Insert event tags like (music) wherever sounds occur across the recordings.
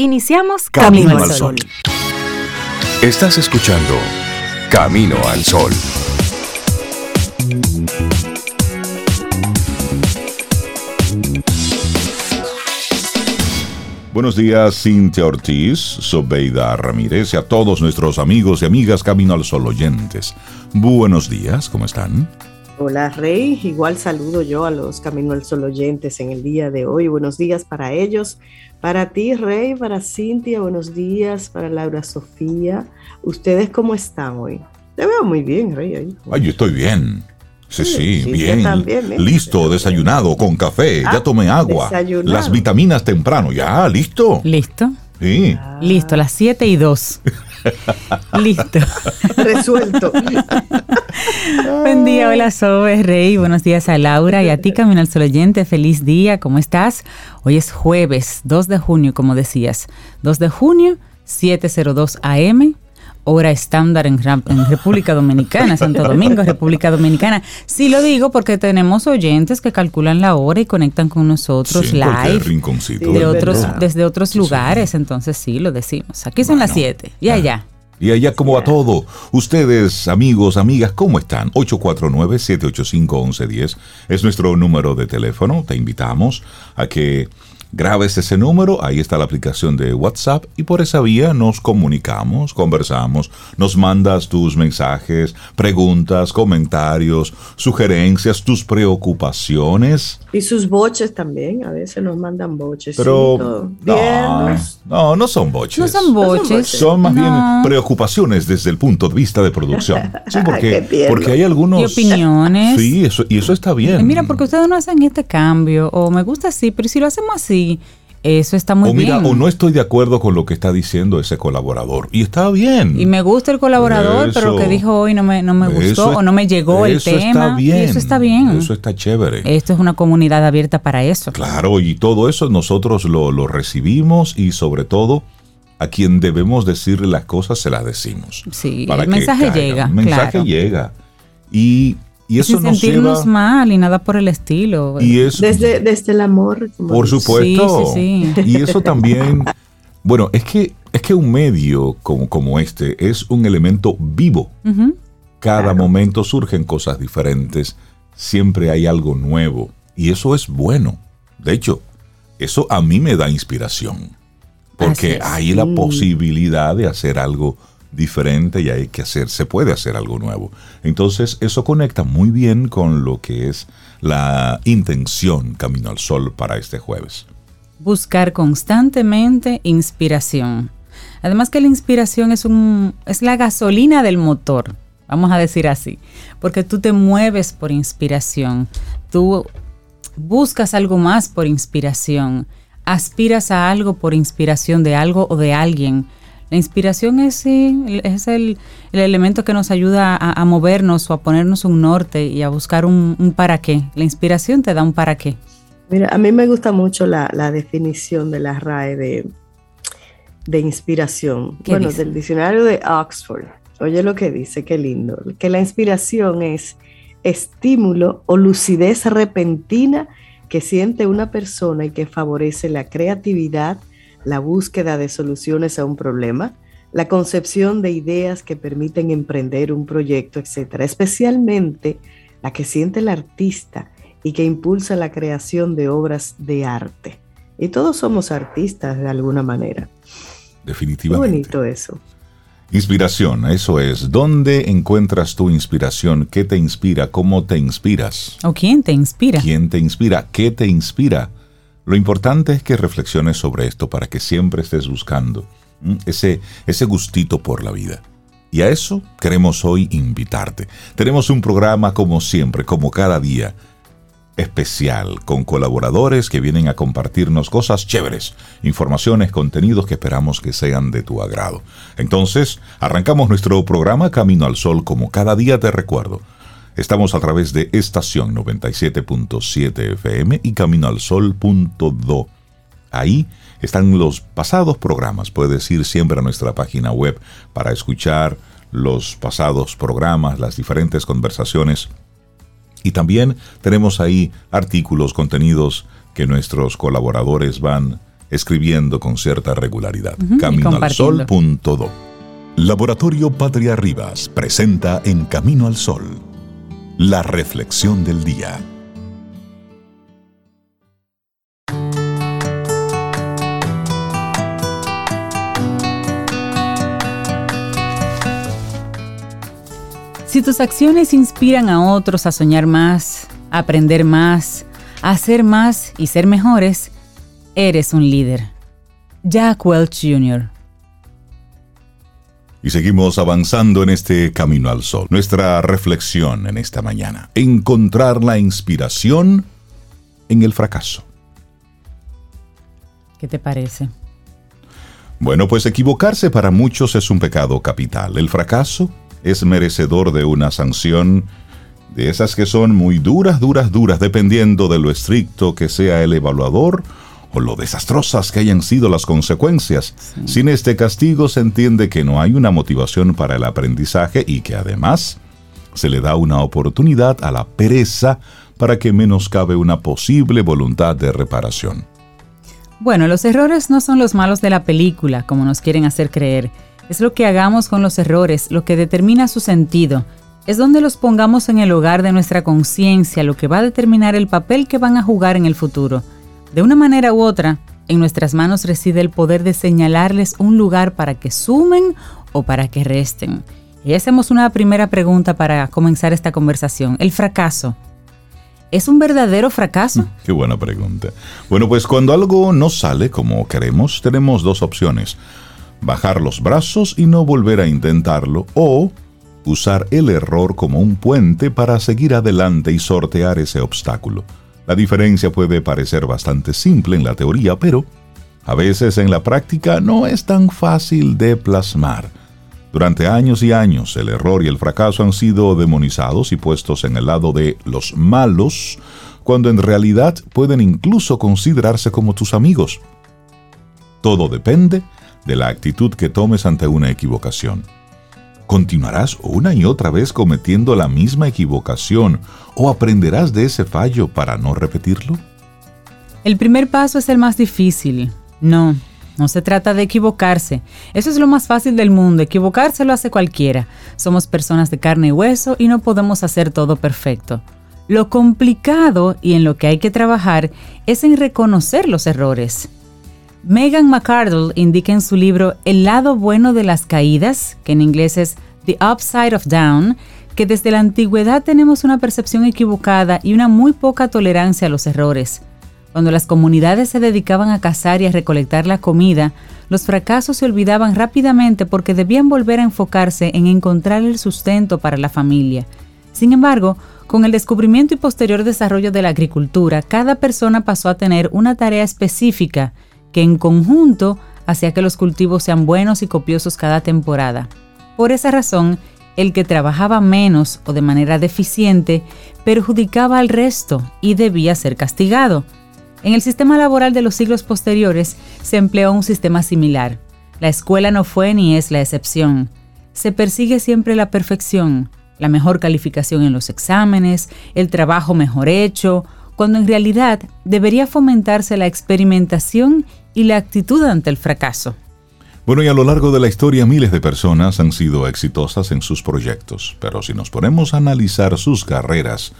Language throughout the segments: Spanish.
Iniciamos Camino, al Sol. Estás escuchando Camino al Sol. Buenos días, Cintia Ortiz, Sobeida Ramírez y a todos nuestros amigos y amigas Camino al Sol oyentes. Buenos días, ¿cómo están? Hola Rey, igual saludo yo a los Camino al Sol oyentes en el día de hoy. Buenos días para ellos, para ti Rey, para Cintia, buenos días, para Laura Sofía. ¿Ustedes cómo están hoy? Te veo muy bien, Rey. Ay, yo estoy bien. Sí, sí, bien. listo, desayunado, con café, ya ah, tomé agua. Las vitaminas temprano, ya, listo. ¿Listo? Sí. Listo, las 7 y 2. (laughs) (laughs) Listo. (laughs) Resuelto. (laughs) Buen día, hola Sobe Rey, buenos días a Laura y a ti Camino al Sol oyente, feliz día, ¿cómo estás? Hoy es jueves 2 de junio, como decías, 2 de junio, 702 AM, hora estándar en, República Dominicana, Santo Domingo, República Dominicana. Sí lo digo porque tenemos oyentes que calculan la hora y conectan con nosotros live de otros, desde otros lugares, entonces sí lo decimos. Aquí son las 7 y allá. Y allá como a todo. Ustedes, amigos, amigas, ¿cómo están? 849-785-1110 es nuestro número de teléfono. Te invitamos a que Grabes ese número, ahí está la aplicación de WhatsApp y por esa vía nos comunicamos, conversamos, nos mandas tus mensajes, preguntas, comentarios, sugerencias, tus preocupaciones. Y sus boches también, a veces nos mandan boches. Pero no, no, son boches. No son boches. Son más bien preocupaciones desde el punto de vista de producción. (laughs) Sí, porque, porque hay algunos... Y opiniones. Sí, eso, y eso está bien. Mira, porque ustedes no hacen este cambio, o me gusta así, pero si lo hacemos así, eso está muy o mira, bien. O no estoy de acuerdo con lo que está diciendo ese colaborador. Y está bien. Y me gusta el colaborador, pero lo que dijo hoy no me, no me gustó o no me llegó el tema. Está bien, eso está bien. Eso está chévere. Esto es una comunidad abierta para eso. Claro, y todo eso nosotros lo, lo recibimos y sobre todo a quien debemos decirle las cosas se las decimos. Sí, el mensaje llega. El mensaje llega. Y y eso Sin sentirnos mal y nada por el estilo. Y desde, desde el amor. Por supuesto. Y eso también, bueno, es que, es que un medio como, como este es un elemento vivo. Cada momento surgen cosas diferentes, siempre hay algo nuevo y eso es bueno. De hecho, eso a mí me da inspiración, porque hay la posibilidad de hacer algo diferente y hay que hacer, se puede hacer algo nuevo. Entonces eso conecta muy bien con lo que es la intención Camino al Sol para este jueves. Buscar constantemente inspiración. Además que la inspiración es, un, es la gasolina del motor, vamos a decir así, porque tú te mueves por inspiración, tú buscas algo más por inspiración, aspiras a algo por inspiración de algo o de alguien la inspiración es, es el, elemento que nos ayuda a, movernos o a ponernos un norte y a buscar un, para qué. La inspiración te da un para qué. Mira, a mí me gusta mucho la, definición de la RAE de, de inspiración. Bueno, del diccionario de Oxford. Oye lo que dice, qué lindo. Que la inspiración es estímulo o lucidez repentina que siente una persona y que favorece la creatividad, la búsqueda de soluciones a un problema, la concepción de ideas que permiten emprender un proyecto, etc. Especialmente la que siente el artista y que impulsa la creación de obras de arte. Y todos somos artistas de alguna manera. Definitivamente. Qué bonito eso. Inspiración, eso es. ¿Dónde encuentras tu inspiración? ¿Qué te inspira? ¿Cómo te inspiras? ¿O quién te inspira? ¿Quién te inspira? ¿Qué te inspira? Lo importante es que reflexiones sobre esto para que siempre estés buscando ese, ese gustito por la vida. Y a eso queremos hoy invitarte. Tenemos un programa como siempre, como cada día, especial, con colaboradores que vienen a compartirnos cosas chéveres, informaciones, contenidos que esperamos que sean de tu agrado. Entonces, arrancamos nuestro programa Camino al Sol como cada día te recuerdo Estamos a través de estación 97.7 FM y Camino al Sol.do. Ahí están los pasados programas. Puedes ir siempre a nuestra página web para escuchar los pasados programas, las diferentes conversaciones. Y también tenemos ahí artículos, contenidos que nuestros colaboradores van escribiendo con cierta regularidad. Caminoalsol.do. Laboratorio Patria Rivas presenta En Camino al Sol, la reflexión del día. Si tus acciones inspiran a otros a soñar más, aprender más, a hacer más y ser mejores, eres un líder. Jack Welch Jr. Y seguimos avanzando en este camino al sol. Nuestra reflexión en esta mañana. Encontrar la inspiración en el fracaso. ¿Qué te parece? Bueno, pues equivocarse para muchos es un pecado capital. El fracaso es merecedor de una sanción de esas que son muy duras, duras, duras, dependiendo de lo estricto que sea el evaluador o lo desastrosas que hayan sido las consecuencias. Sin este castigo se entiende que no hay una motivación para el aprendizaje y que además se le da una oportunidad a la pereza para que menoscabe una posible voluntad de reparación. Bueno, los errores no son los malos de la película, como nos quieren hacer creer. Es lo que hagamos con los errores, lo que determina su sentido. Es donde los pongamos en el hogar de nuestra conciencia, lo que va a determinar el papel que van a jugar en el futuro. De una manera u otra, en nuestras manos reside el poder de señalarles un lugar para que sumen o para que resten. Y hacemos una primera pregunta para comenzar esta conversación. El fracaso. ¿Es un verdadero fracaso? Qué buena pregunta. Bueno, pues cuando algo no sale como queremos, tenemos dos opciones bajar los brazos y no volver a intentarlo, o usar el error como un puente para seguir adelante y sortear ese obstáculo. La diferencia puede parecer bastante simple en la teoría, pero a veces en la práctica no es tan fácil de plasmar. Durante años y años el error y el fracaso han sido demonizados y puestos en el lado de los malos, cuando en realidad pueden incluso considerarse como tus amigos. Todo depende de la actitud que tomes ante una equivocación. ¿Continuarás una y otra vez cometiendo la misma equivocación o aprenderás de ese fallo para no repetirlo? El primer paso es el más difícil. No, no se trata de equivocarse. Eso es lo más fácil del mundo. Equivocarse lo hace cualquiera. Somos personas de carne y hueso y no podemos hacer todo perfecto. Lo complicado y en lo que hay que trabajar es en reconocer los errores Megan McArdle indica en su libro El lado bueno de las caídas, que en inglés es The Upside of Down, que desde la antigüedad tenemos una percepción equivocada y una muy poca tolerancia a los errores. Cuando las comunidades se dedicaban a cazar y a recolectar la comida, los fracasos se olvidaban rápidamente porque debían volver a enfocarse en encontrar el sustento para la familia. Sin embargo, con el descubrimiento y posterior desarrollo de la agricultura, cada persona pasó a tener una tarea específica que en conjunto hacía que los cultivos sean buenos y copiosos cada temporada. Por esa razón, el que trabajaba menos o de manera deficiente perjudicaba al resto y debía ser castigado. En el sistema laboral de los siglos posteriores se empleó un sistema similar. La escuela no fue ni es la excepción. Se persigue siempre la perfección, la mejor calificación en los exámenes, el trabajo mejor hecho, cuando en realidad debería fomentarse la experimentación y la actitud ante el fracaso. Bueno, y a lo largo de la historia miles de personas han sido exitosas en sus proyectos, pero si nos ponemos a analizar sus carreras,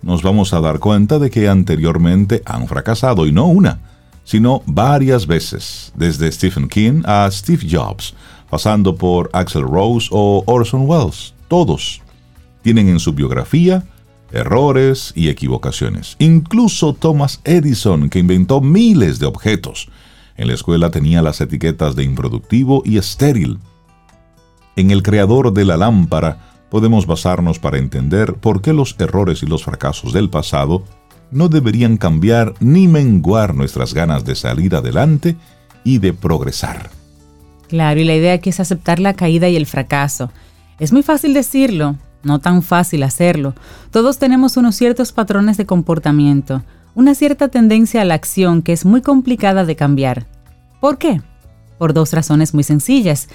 nos vamos a dar cuenta de que anteriormente han fracasado, y no una, sino varias veces, desde Stephen King a Steve Jobs, pasando por Axel Rose o Orson Welles. Todos tienen en su biografía errores y equivocaciones. Incluso Thomas Edison, que inventó miles de objetos, en la escuela tenía las etiquetas de improductivo y estéril. En el creador de la lámpara podemos basarnos para entender por qué los errores y los fracasos del pasado no deberían cambiar ni menguar nuestras ganas de salir adelante y de progresar. Claro, y la idea aquí es aceptar la caída y el fracaso. Es muy fácil decirlo, no tan fácil hacerlo. Todos tenemos unos ciertos patrones de comportamiento, una cierta tendencia a la acción que es muy complicada de cambiar. ¿Por qué? Por dos razones muy sencillas.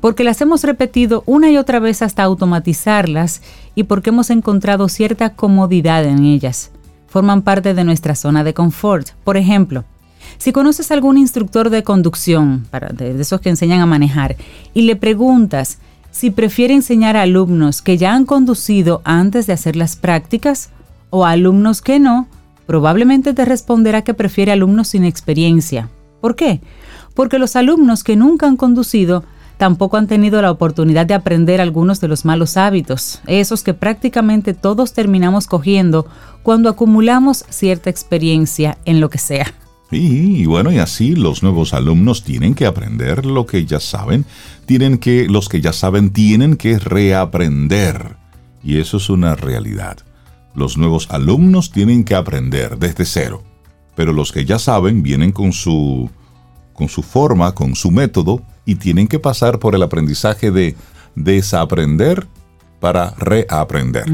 Porque las hemos repetido una y otra vez hasta automatizarlas y porque hemos encontrado cierta comodidad en ellas. Forman parte de nuestra zona de confort. Por ejemplo, Si conoces algún instructor de conducción, para, de esos que enseñan a manejar, y le preguntas si prefiere enseñar a alumnos que ya han conducido antes de hacer las prácticas o a alumnos que no, probablemente te responderá que prefiere alumnos sin experiencia. ¿Por qué? Porque los alumnos que nunca han conducido tampoco han tenido la oportunidad de aprender algunos de los malos hábitos, esos que prácticamente todos terminamos cogiendo cuando acumulamos cierta experiencia en lo que sea. Y, bueno, y así los nuevos alumnos tienen que aprender lo que ya saben, tienen que, los que ya saben tienen que reaprender. Y eso es una realidad. Los nuevos alumnos tienen que aprender desde cero, pero los que ya saben vienen con su, con su forma, con su método, y tienen que pasar por el aprendizaje de desaprender para reaprender.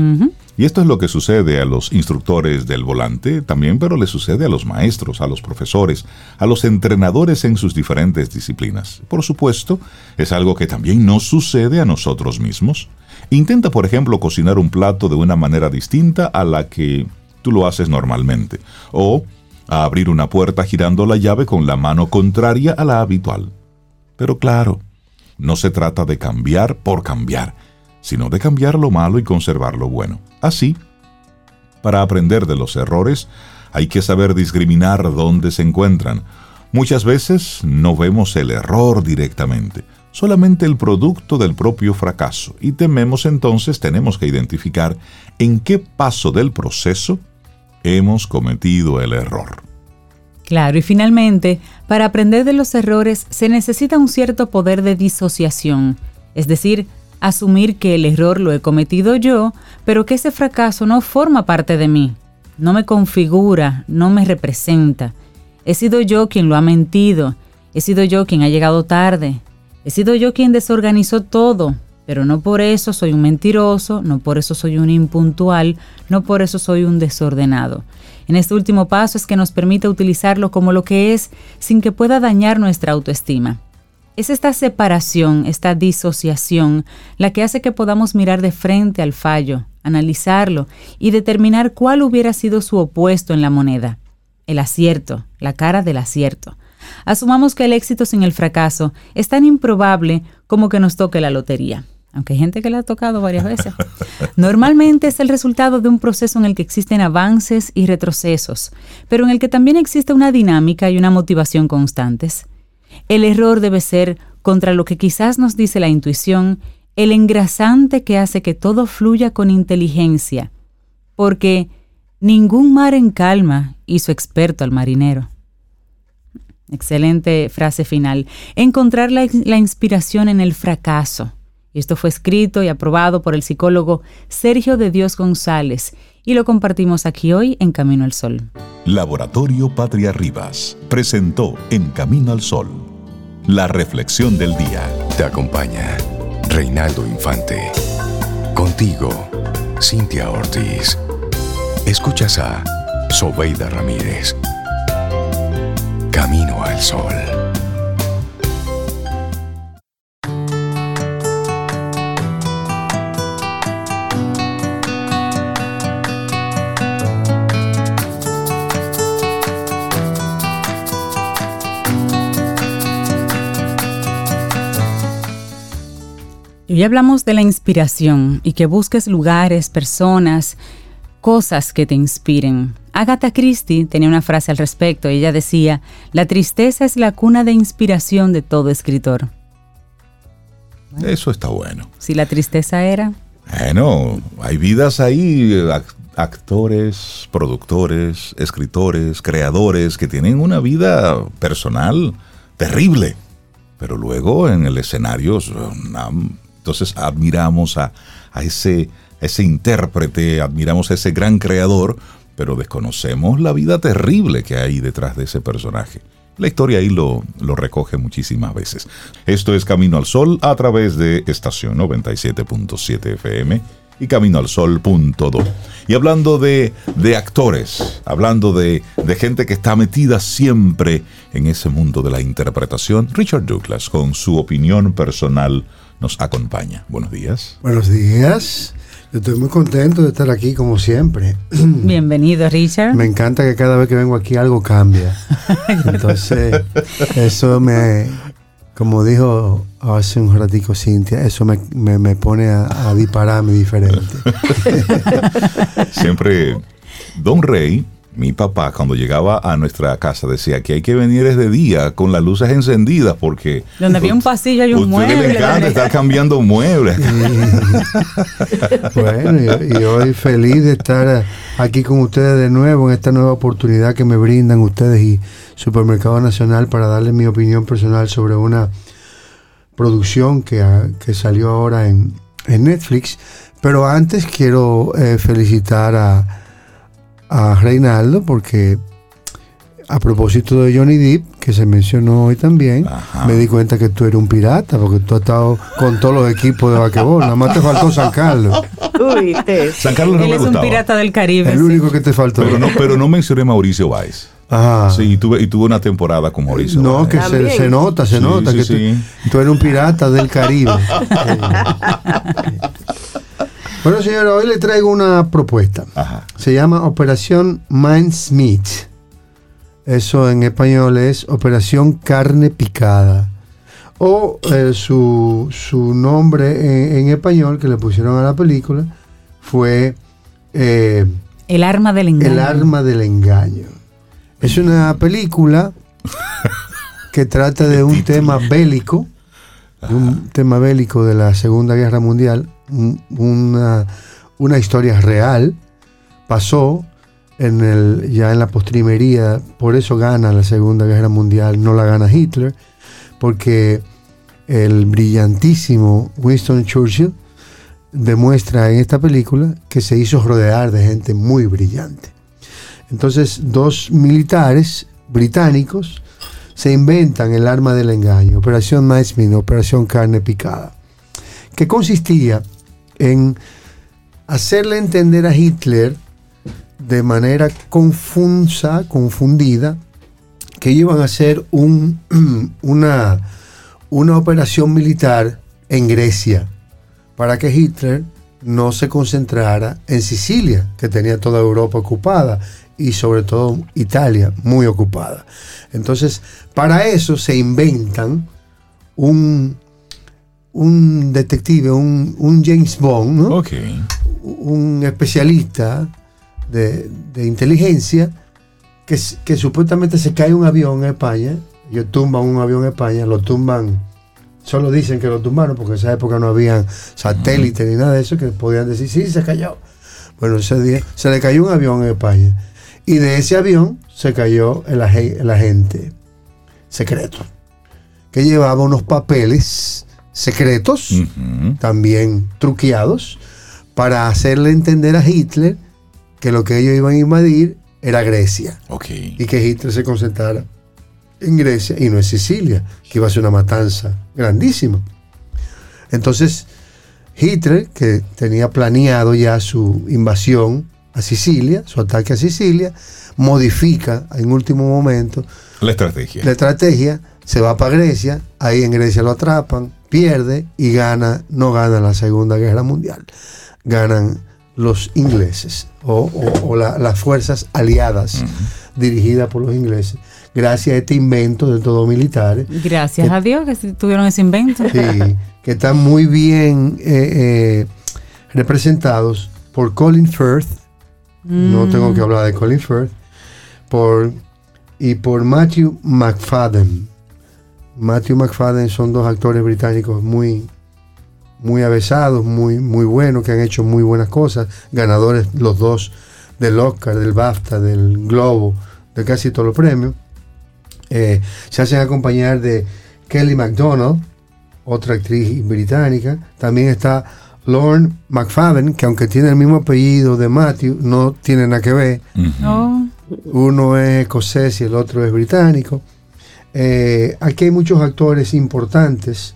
Y esto es lo que sucede a los instructores del volante también, pero le sucede a los maestros, a los profesores, a los entrenadores en sus diferentes disciplinas. Por supuesto, es algo que también nos sucede a nosotros mismos. Intenta, por ejemplo, cocinar un plato de una manera distinta a la que tú lo haces normalmente, o a abrir una puerta girando la llave con la mano contraria a la habitual. Pero claro, no se trata de cambiar por cambiar, sino de cambiar lo malo y conservar lo bueno. Así, para aprender de los errores, hay que saber discriminar dónde se encuentran. Muchas veces no vemos el error directamente, solamente el producto del propio fracaso, y tememos entonces tenemos que identificar en qué paso del proceso hemos cometido el error. Claro, y finalmente, para aprender de los errores se necesita un cierto poder de disociación, es decir, asumir que el error lo he cometido yo, pero que ese fracaso no forma parte de mí, no me configura, no me representa. He sido yo quien lo ha mentido, he sido yo quien ha llegado tarde, he sido yo quien desorganizó todo, pero no por eso soy un mentiroso, no por eso soy un impuntual, no por eso soy un desordenado. En este último paso es que nos permite utilizarlo como lo que es sin que pueda dañar nuestra autoestima. Es esta separación, esta disociación, la que hace que podamos mirar de frente al fallo, analizarlo y determinar cuál hubiera sido su opuesto en la moneda. El acierto, la cara del acierto. Asumamos que el éxito sin el fracaso es tan improbable como que nos toque la lotería aunque hay gente que la ha tocado varias veces. (laughs) Normalmente es el resultado de un proceso en el que existen avances y retrocesos, pero en el que también existe una dinámica y una motivación constantes. El error debe ser, contra lo que quizás nos dice la intuición, el engrasante que hace que todo fluya con inteligencia, porque ningún mar en calma hizo experto al marinero. Excelente frase final. Encontrar la, inspiración en el fracaso esto fue escrito y aprobado por el psicólogo Sergio de Dios González y lo compartimos aquí hoy en Camino al Sol. Laboratorio Patria Rivas presentó En Camino al Sol la reflexión del día. Te acompaña Reinaldo Infante. Contigo, Cintia Ortiz. Escuchas a Sobeida Ramírez. Camino al Sol. Y hablamos de la inspiración y que busques lugares, personas, cosas que te inspiren. Agatha Christie tenía una frase al respecto. Ella decía, la tristeza es la cuna de inspiración de todo escritor. Eso está bueno. Si la tristeza era... Bueno, hay vidas ahí, actores, productores, escritores, creadores que tienen una vida personal terrible, pero luego en el escenario entonces admiramos a, ese, ese intérprete, admiramos a ese gran creador, pero desconocemos la vida terrible que hay detrás de ese personaje. La historia ahí lo, lo, recoge muchísimas veces. Esto es Camino al Sol a través de estación 97.7 FM y caminoalsol.do. Y hablando de, de actores, hablando de, de, gente que está metida siempre en ese mundo de la interpretación, Richard Douglas con su opinión personal nos acompaña. Buenos días. Buenos días. Estoy muy contento de estar aquí como siempre. (clears throat) Bienvenido, Richard. Me encanta que cada vez que vengo aquí algo cambia. (laughs) Entonces, eso me, como dijo hace un ratico Cintia, eso me, me, pone a, a dispararme diferente. (laughs) Siempre, Don Rey mi papá cuando llegaba a nuestra casa decía que hay que venir desde día con las luces encendidas porque donde había un pasillo hay un mueble. le encanta estar cambiando muebles. (laughs) bueno, y, hoy feliz de estar aquí con ustedes de nuevo en esta nueva oportunidad que me brindan ustedes y Supermercado Nacional para darles mi opinión personal sobre una producción que, ah, salió ahora en, Netflix. Pero antes quiero eh, felicitar a a Reinaldo porque a propósito de Johnny Depp, que se mencionó hoy también, me di cuenta que tú eres un pirata, porque tú has estado con todos los equipos de vaquebol. Nada más te faltó San Carlos. Uy, San Carlos no Él es un pirata del Caribe. El único que te faltó. Pero no, pero no mencioné Mauricio Valls. Sí, y tuve, y tuve una temporada con Mauricio. No, que se, nota, se nota que tú, tú, eres un pirata del Caribe. (laughs) Bueno, señora, hoy le traigo una propuesta. Se llama Operación Mindsmith. Eso en español es Operación Carne Picada. O eh, su, nombre en, español que le pusieron a la película fue... Eh, el arma del engaño. El arma del engaño. Es una película que trata de (laughs) un tema bélico, de un tema bélico de la Segunda Guerra Mundial, una, una historia real, pasó en el, ya en la postrimería, por eso gana la Segunda Guerra Mundial, no la gana Hitler, porque el brillantísimo Winston Churchill demuestra en esta película que se hizo rodear de gente muy brillante. Entonces, dos militares británicos se inventan el arma del engaño, Operación Mincemeat, Operación Carne Picada, que consistía en hacerle entender a Hitler de manera confusa, confundida, que iban a hacer un, (clears throat) una, una operación militar en Grecia para que Hitler no se concentrara en Sicilia, que tenía toda Europa ocupada, y sobre todo Italia muy ocupada. Entonces, para eso se inventan un, un detective, un, James Bond, ¿no? un especialista de, inteligencia que, que, supuestamente se cae un avión en España, ellos tumban un avión en España, lo tumban, solo dicen que lo tumbaron porque en esa época no había satélites ni nada de eso que podían decir, sí, se cayó. Bueno, ese día se le cayó un avión en España y de ese avión se cayó el, el agente secreto que llevaba unos papeles secretos, también truqueados, para hacerle entender a Hitler que lo que ellos iban a invadir era Grecia. Y que Hitler se concentrara en Grecia y no en Sicilia, que iba a ser una matanza grandísima. Entonces, Hitler, que tenía planeado ya su invasión a Sicilia, su ataque a Sicilia, modifica en último momento la estrategia. La estrategia se va para Grecia, ahí en Grecia lo atrapan, pierde y gana, no gana la Segunda Guerra Mundial, ganan los ingleses o, las fuerzas aliadas dirigidas por los ingleses, gracias a este invento de todos militares. Gracias a Dios que tuvieron ese invento. Sí, que están muy bien eh, eh, representados por Colin Firth, no mm. tengo que hablar de Colin Firth, por, y por Matthew McFadden Matthew McFadden son dos actores británicos muy, muy avesados, muy, muy buenos, que han hecho muy buenas cosas, ganadores los dos del Oscar, del BAFTA, del Globo, de casi todos los premios. Eh, se hacen acompañar de Kelly MacDonald, otra actriz británica. También está Lorne McFadden, que aunque tiene el mismo apellido de Matthew, no tiene nada que ver. Oh. Uno es escocés y el otro es británico. Eh, aquí hay muchos actores importantes.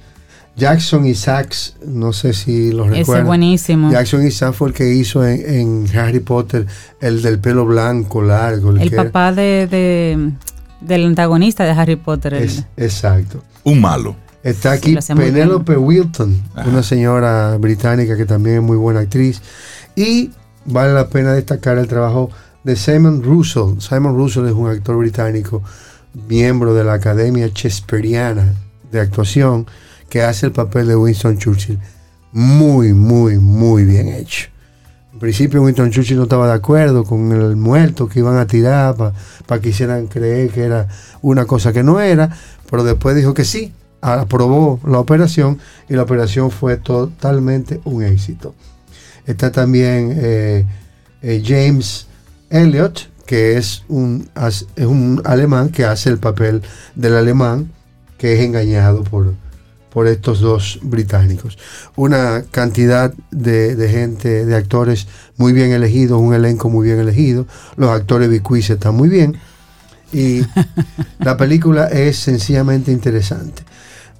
Jackson Isaacs, no sé si los recuerdan. Ese buenísimo. Jackson Isaacs fue el que hizo en, Harry Potter el del pelo blanco largo. El, papá de, del antagonista de Harry Potter. exacto. Un malo. Está aquí Penelope Wilton, una señora británica que también es muy buena actriz. Y vale la pena destacar el trabajo de Simon Russell. Simon Russell es un actor británico, miembro de la Academia Shakespeareana de Actuación, que hace el papel de Winston Churchill. Muy, muy, muy bien hecho. En principio Winston Churchill no estaba de acuerdo con el muerto que iban a tirar para que hicieran creer que era una cosa que no era, pero después dijo que sí, aprobó la operación y la operación fue totalmente un éxito. Está también eh, eh, James Elliot, que es un, es un alemán que hace el papel del alemán que es engañado por, por estos dos británicos. Una cantidad de, gente, de actores muy bien elegidos, un elenco muy bien elegido. Los actores bicuis están muy bien. Y (laughs) la película es sencillamente interesante.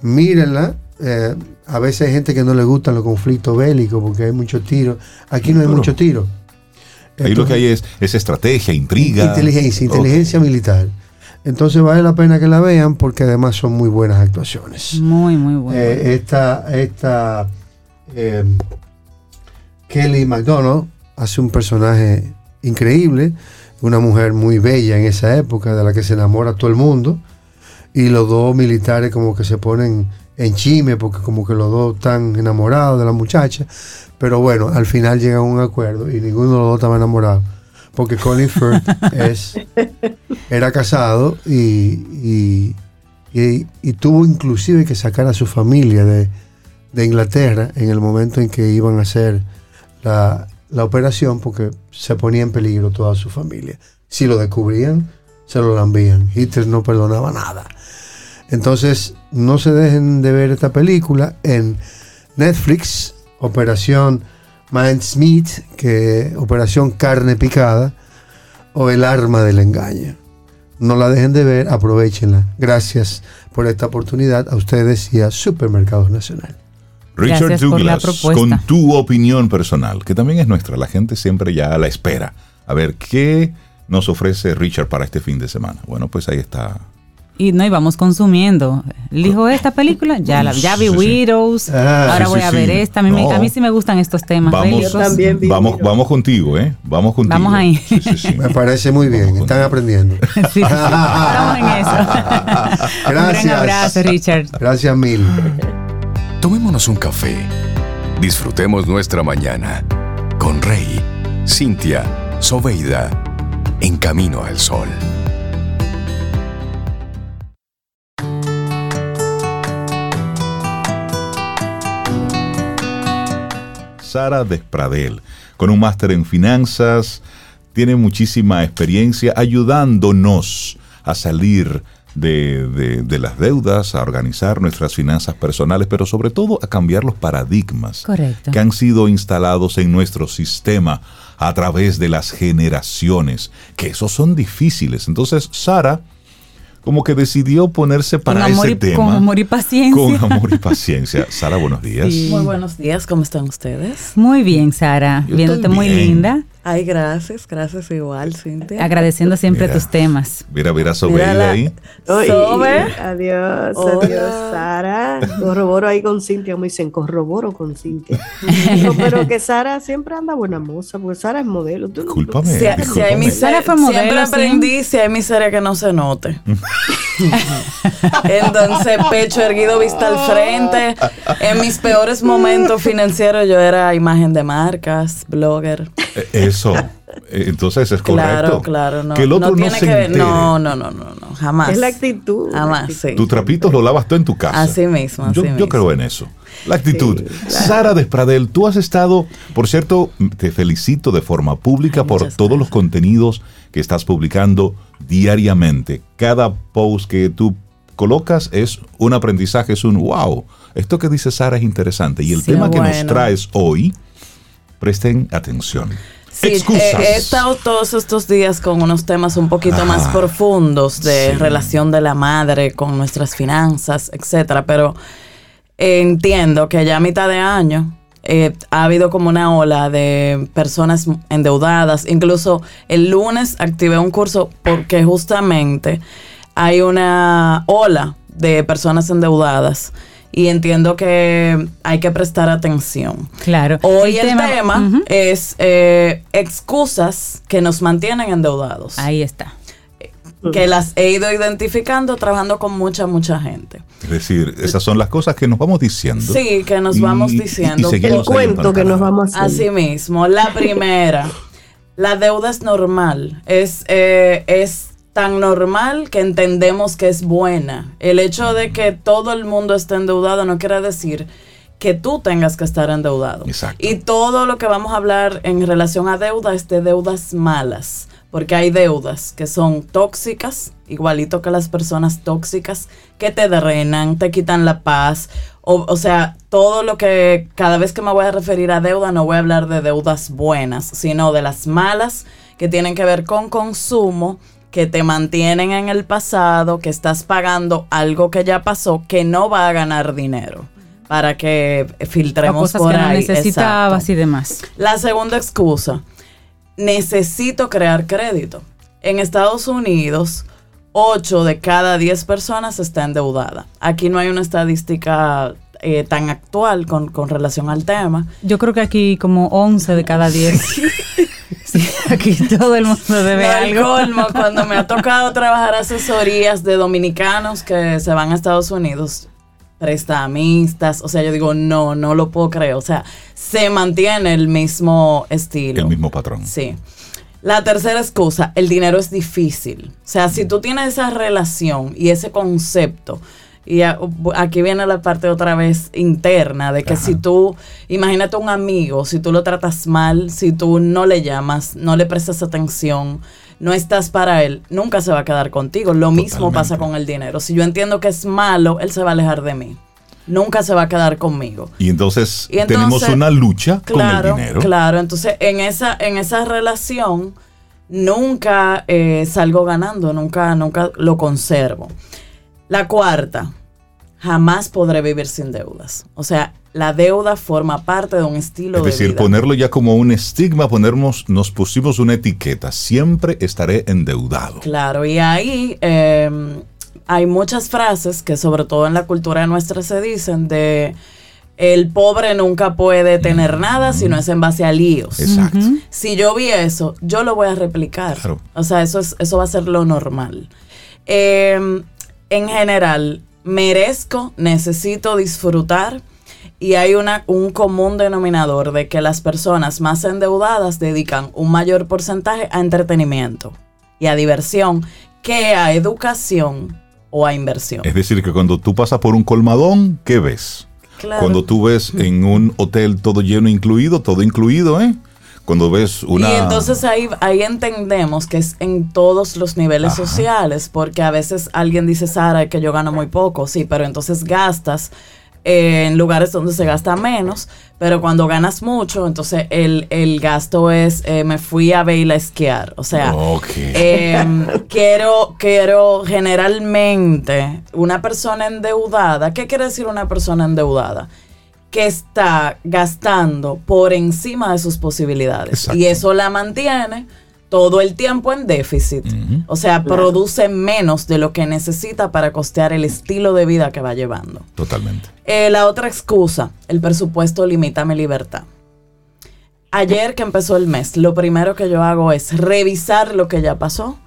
Mírenla. Eh, a veces hay gente que no le gustan los conflictos bélicos porque hay mucho tiro. Aquí no hay mucho tiro. Ahí lo que hay es, estrategia, intriga. Inteligencia, inteligencia militar. Entonces vale la pena que la vean porque además son muy buenas actuaciones. Muy, muy buenas. Eh, esta esta eh, Kelly McDonald hace un personaje increíble, una mujer muy bella en esa época, de la que se enamora todo el mundo, y los dos militares como que se ponen en chime porque como que los dos están enamorados de la muchacha, pero bueno, al final llegan a un acuerdo y ninguno de los dos estaba enamorado porque Colin Firth (laughs) es, era casado y, y, tuvo inclusive que sacar a su familia de, Inglaterra en el momento en que iban a hacer la, operación porque se ponía en peligro toda su familia. Si lo descubrían, se lo lambían. Hitler no perdonaba nada. Entonces, no se dejen de ver esta película en Netflix, Operación Mindsmith, que Operación Carne Picada, o El Arma del Engaño. No la dejen de ver, aprovechenla. Gracias por esta oportunidad a ustedes y a Supermercados Nacional. Richard Douglas, con tu opinión personal, que también es nuestra, la gente siempre ya a la espera. A ver, ¿qué nos ofrece Richard para este fin de semana? Bueno, pues ahí está y no íbamos consumiendo. Dijo esta película, ya la ya vi Widows, ah, ahora voy a ver esta. A mí, sí me gustan estos temas. Vamos, también vamos, vamos contigo, ¿eh? Vamos contigo. Vamos ahí. Me parece muy bien, están aprendiendo. (laughs) sí, estamos en eso. (laughs) Gracias. Un abrazo, Richard. Gracias mil. Tomémonos un café. Disfrutemos nuestra mañana con Rey, Cintia, Soveida, en camino al sol. Sara Despradel, con un máster en finanzas, tiene muchísima experiencia ayudándonos a salir de, las deudas, a organizar nuestras finanzas personales, pero sobre todo a cambiar los paradigmas que han sido instalados en nuestro sistema a través de las generaciones, que esos son difíciles. Entonces, Sara como que decidió ponerse para ese tema. Con amor y paciencia. Con (laughs) amor y paciencia. Sara, buenos días. Muy buenos días, ¿cómo están ustedes? Muy bien, Sara. Viéndote muy linda. Ay, gracias, gracias igual, Cintia. Agradeciendo siempre tus temas. Mira, mira Sobe ahí. Sobe. Adiós, adiós, Sara. Corroboro ahí con Cintia, me dicen, corroboro con Cintia. pero que Sara siempre anda buena moza, porque Sara es modelo. Discúlpame. Si, hay miseria, fue modelo, siempre aprendí si hay miseria que no se note. (laughs) Entonces, pecho erguido, vista al frente. En mis peores momentos financieros yo era imagen de marcas, blogger. Eso eso. Eh, entonces es correcto. Claro, claro. No, que el otro no, tiene que No, no, no, no, no, jamás. Es la actitud. Jamás, sí. Tu trapito lo lavas tú en tu casa. Así mismo, así yo, mismo. yo creo en eso. La actitud. Sara Despradel, tú has estado, por cierto, te felicito de forma pública por todos los contenidos que estás publicando diariamente. Cada post que tú colocas es un aprendizaje, es un wow. Esto que dice Sara es interesante. Y el tema que nos traes hoy, presten atención. Sí, he, estado todos estos días con unos temas un poquito más profundos de relación de la madre con nuestras finanzas, etcétera, pero entiendo que ya a mitad de año eh, ha habido como una ola de personas endeudadas. Incluso el lunes activé un curso porque justamente hay una ola de personas endeudadas y entiendo que hay que prestar atención. Claro. Hoy el, tema, es eh, excusas que nos mantienen endeudados. Ahí está. Que las he ido identificando trabajando con mucha, mucha gente. Es decir, esas son las cosas que nos vamos diciendo. Sí, que nos vamos diciendo. el cuento que nos vamos haciendo. Así mismo. La primera, la deuda es normal. Es, eh, es tan normal que entendemos que es buena. El hecho de que todo el mundo esté endeudado no quiere decir que tú tengas que estar endeudado. Exacto. Y todo lo que vamos a hablar en relación a deuda es de deudas malas, porque hay deudas que son tóxicas, igualito que las personas tóxicas, que te drenan, te quitan la paz. O, o sea, todo lo que cada vez que me voy a referir a deuda no voy a hablar de deudas buenas, sino de las malas que tienen que ver con consumo que te mantienen en el pasado, que estás pagando algo que ya pasó, que no va a ganar dinero para que filtremos por que ahí. necesitabas y demás. La segunda excusa, necesito crear crédito. En Estados Unidos, 8 de cada 10 personas está endeudada. Aquí no hay una estadística eh, tan actual con, con, relación al tema. Yo creo que aquí como 11 de cada 10. (laughs) (laughs) aquí todo el mundo debe algo. Colmo, cuando me ha tocado trabajar asesorías de dominicanos que se van a Estados Unidos, prestamistas, o sea, yo digo, no, no lo puedo creer, o sea, se mantiene el mismo estilo. El mismo patrón. Sí. La tercera excusa, el dinero es difícil. O sea, si tú tienes esa relación y ese concepto y aquí viene la parte otra vez interna, de que si tú, imagínate un amigo, si tú lo tratas mal, si tú no le llamas, no le prestas atención, no estás para él, nunca se va a quedar contigo. Lo mismo pasa con el dinero. Si yo entiendo que es malo, él se va a alejar de mí. Nunca se va a quedar conmigo. Y entonces, tenemos una lucha con el dinero. Claro, entonces en esa, en esa relación nunca eh, salgo ganando, nunca, nunca lo conservo. La cuarta, jamás podré vivir sin deudas. O sea, la deuda forma parte de un estilo de vida. Es decir, ponerlo ya como un estigma, ponernos, nos pusimos una etiqueta, siempre estaré endeudado. Claro, y ahí em, hay muchas frases que sobre todo en la cultura nuestra se dicen de el pobre nunca puede tener nada si no es en base a líos. Exacto. Si yo vi eso, yo lo voy a replicar. O sea, eso, es, eso va a ser lo normal. Eh, en general, merezco, necesito disfrutar y hay una, un común denominador de que las personas más endeudadas dedican un mayor porcentaje a entretenimiento y a diversión que a educación o a inversión. Es decir, que cuando tú pasas por un colmadón, ¿qué ves? Cuando tú ves en un hotel todo lleno incluido, todo incluido, ¿eh? Cuando ves una... Y entonces ahí, ahí entendemos que es en todos los niveles sociales, porque a veces alguien dice, Sara, que yo gano muy poco, sí, pero entonces gastas en lugares donde se gasta menos, pero cuando ganas mucho, entonces el, gasto es, eh, me fui a Veila a esquiar. O sea, em, (laughs) quiero, quiero generalmente una persona endeudada. ¿Qué quiere decir una persona endeudada? Que está gastando por encima de sus posibilidades. Y eso la mantiene todo el tiempo en déficit. O sea, produce menos de lo que necesita para costear el estilo de vida que va llevando. Totalmente. Eh, la otra excusa, el presupuesto limita mi libertad. Ayer que empezó el mes, lo primero que yo hago es revisar lo que ya pasó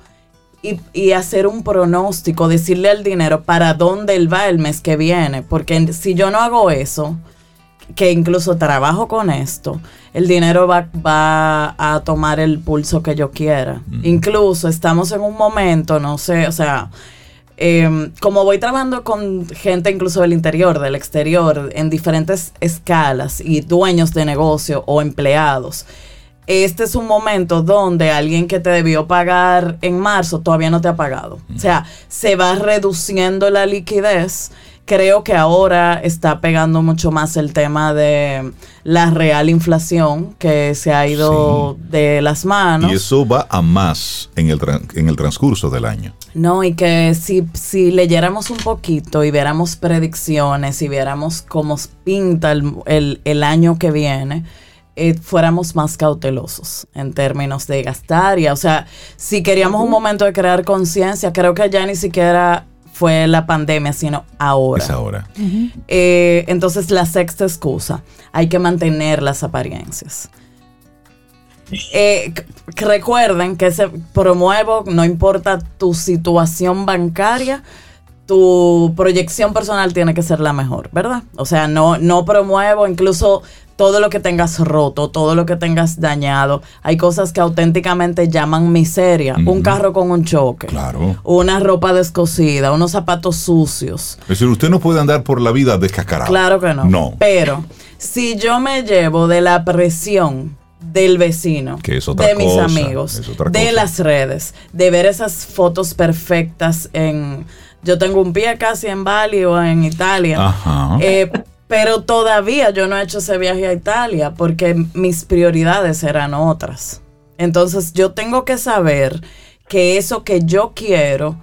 y, y, hacer un pronóstico, decirle al dinero para dónde él va el mes que viene. Porque si yo no hago eso, que incluso trabajo con esto, el dinero va, va a tomar el pulso que yo quiera. Incluso estamos en un momento, no sé, o sea, em, como voy trabajando con gente incluso del interior, del exterior, en diferentes escalas y dueños de negocio o empleados, este es un momento donde alguien que te debió pagar en marzo todavía no te ha pagado. O sea, se va reduciendo la liquidez creo que ahora está pegando mucho más el tema de la real inflación que se ha ido de las manos. Y eso va a más en el, en el transcurso del año. No, y que si, si leyéramos un poquito y viéramos predicciones y viéramos cómo pinta el, año que viene, eh, fuéramos más cautelosos en términos de gastar. Y, o sea, si queríamos un momento de crear conciencia, creo que ya ni siquiera fue la pandemia, sino ahora. Es ahora. Eh, entonces, la sexta excusa, hay que mantener las apariencias. Eh, recuerden que se promuevo, no importa tu situación bancaria, tu proyección personal tiene que ser la mejor, ¿verdad? O sea, no, no promuevo incluso todo lo que tengas roto, todo lo que tengas dañado. Hay cosas que auténticamente llaman miseria. Un carro con un choque. Claro. Una ropa descosida, unos zapatos sucios. Es decir, usted no puede andar por la vida descascarado. Claro que no. No. Pero si yo me llevo de la presión del vecino, Que es otra de mis amigos, es otra de las redes, de ver esas fotos perfectas en... Yo tengo un pie casi en Bali o en Italia. Ajá. Eh, pero todavía yo no he hecho ese viaje a Italia porque mis prioridades eran otras. Entonces yo tengo que saber que eso que yo quiero,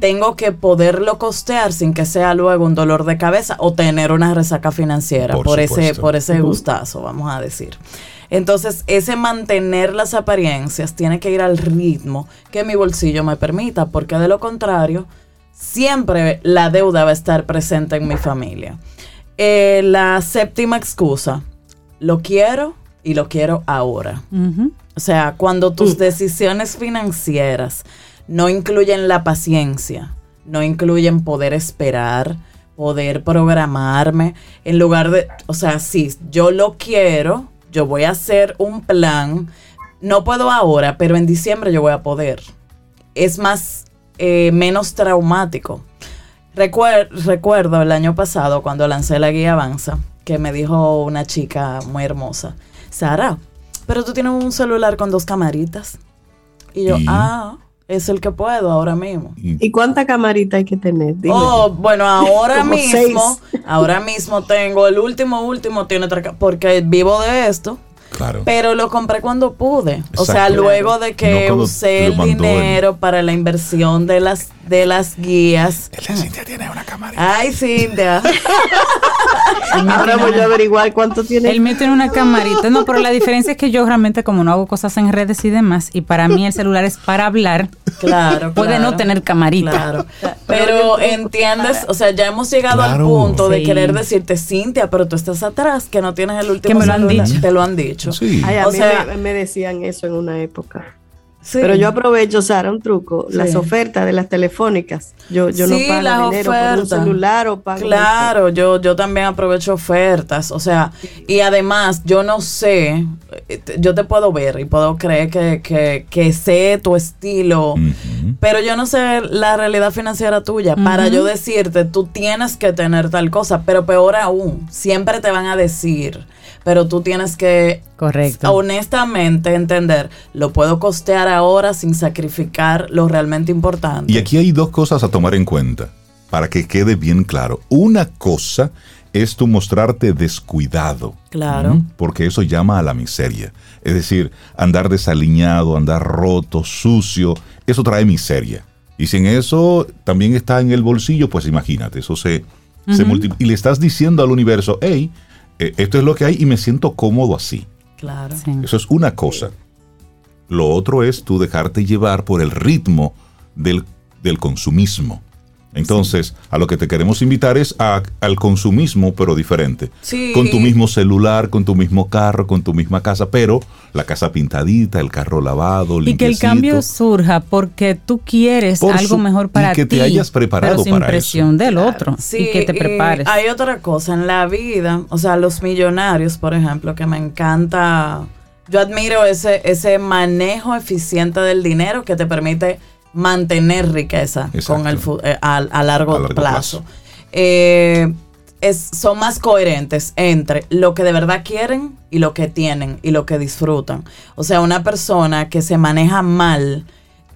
tengo que poderlo costear sin que sea luego un dolor de cabeza o tener una resaca financiera Por por, ese, por ese gustazo, vamos a decir. Entonces, ese mantener las apariencias tiene que ir al ritmo que mi bolsillo me permita, porque de lo contrario, siempre la deuda va a estar presente en mi familia. Eh, la séptima excusa, lo quiero y lo quiero ahora. O sea, cuando tus decisiones financieras no incluyen la paciencia, no incluyen poder esperar, poder programarme, en lugar de, o sea, si yo lo quiero, yo voy a hacer un plan, no puedo ahora, pero en diciembre yo voy a poder. Es más, eh, menos traumático. Recuer- recuerdo el año pasado cuando lancé la guía Avanza, que me dijo una chica muy hermosa, Sara, pero tú tienes un celular con dos camaritas. Y yo, ¿Y? ah, es el que puedo ahora mismo. Y- ¿Y cuánta camarita hay que tener? Dime. Oh, bueno, ahora mismo, ahora mismo tengo el último, último, tiene porque vivo de esto, claro. pero lo compré cuando pude. O sea, luego de No que cuando usé el dinero para la inversión de las, de las guías. Cintia tiene una cámara. Ay, Cintia. (laughs) Ahora voy a averiguar cuánto tiene. El mío tiene una camarita. No, pero la diferencia es que yo realmente como no hago cosas en redes y demás, y para mí el celular es para hablar, Claro, puede claro. no tener camarita. Claro. Pero entiendes, o sea, ya hemos llegado Claro. al punto de querer decirte, Cintia, pero tú estás atrás, que no tienes el último Que me lo han celular". dicho. Te lo han dicho. Sí. Ay, a O mí sea- me, me decían eso en una época. Sí. Pero yo aprovecho, Sara, un truco, Sí. las ofertas de las telefónicas. Yo, yo Sí, no pago las dinero por un ofertas. celular o pago. Claro, yo, yo también aprovecho ofertas, o sea, y además yo no sé, eh, yo te puedo ver y puedo creer que, que, que sé tu estilo, pero yo no sé la realidad financiera tuya. Para yo decirte, tú tienes que tener tal cosa, pero peor aún, siempre te van a decir, pero tú tienes que Correcto. honestamente entender, lo puedo costear ahora sin sacrificar lo realmente importante. Y aquí hay dos cosas a tomar en cuenta para que quede bien claro. Una cosa es tu mostrarte descuidado. Claro. Porque eso llama a la miseria. Es decir, andar desaliñado, andar roto, sucio, eso trae miseria. Y si en eso también está en el bolsillo, pues imagínate, eso se, se multiplica. Y le estás diciendo al universo, hey, esto es lo que hay y me siento cómodo así. Claro. Sí. Eso es una cosa. Lo otro es tú dejarte llevar por el ritmo del, del consumismo. Entonces, a lo que te queremos invitar es a- al consumismo, pero diferente. Sí. Con tu mismo celular, con tu mismo carro, con tu misma casa, pero la casa pintadita, el carro lavado, Y que el limpiecito. cambio surja porque tú quieres Por algo su- mejor y para que ti. te hayas preparado pero sin para presión eso. del otro. Sí, y que te prepares. hay otra cosa en la vida, o sea, los millonarios, por ejemplo, que me encanta. Yo admiro ese, ese manejo eficiente del dinero que te permite mantener riqueza Exacto. con el eh, a, a largo, A largo plazo. plazo. Eh, es, son más coherentes entre lo que de verdad quieren y lo que tienen y lo que disfrutan. O sea, una persona que se maneja mal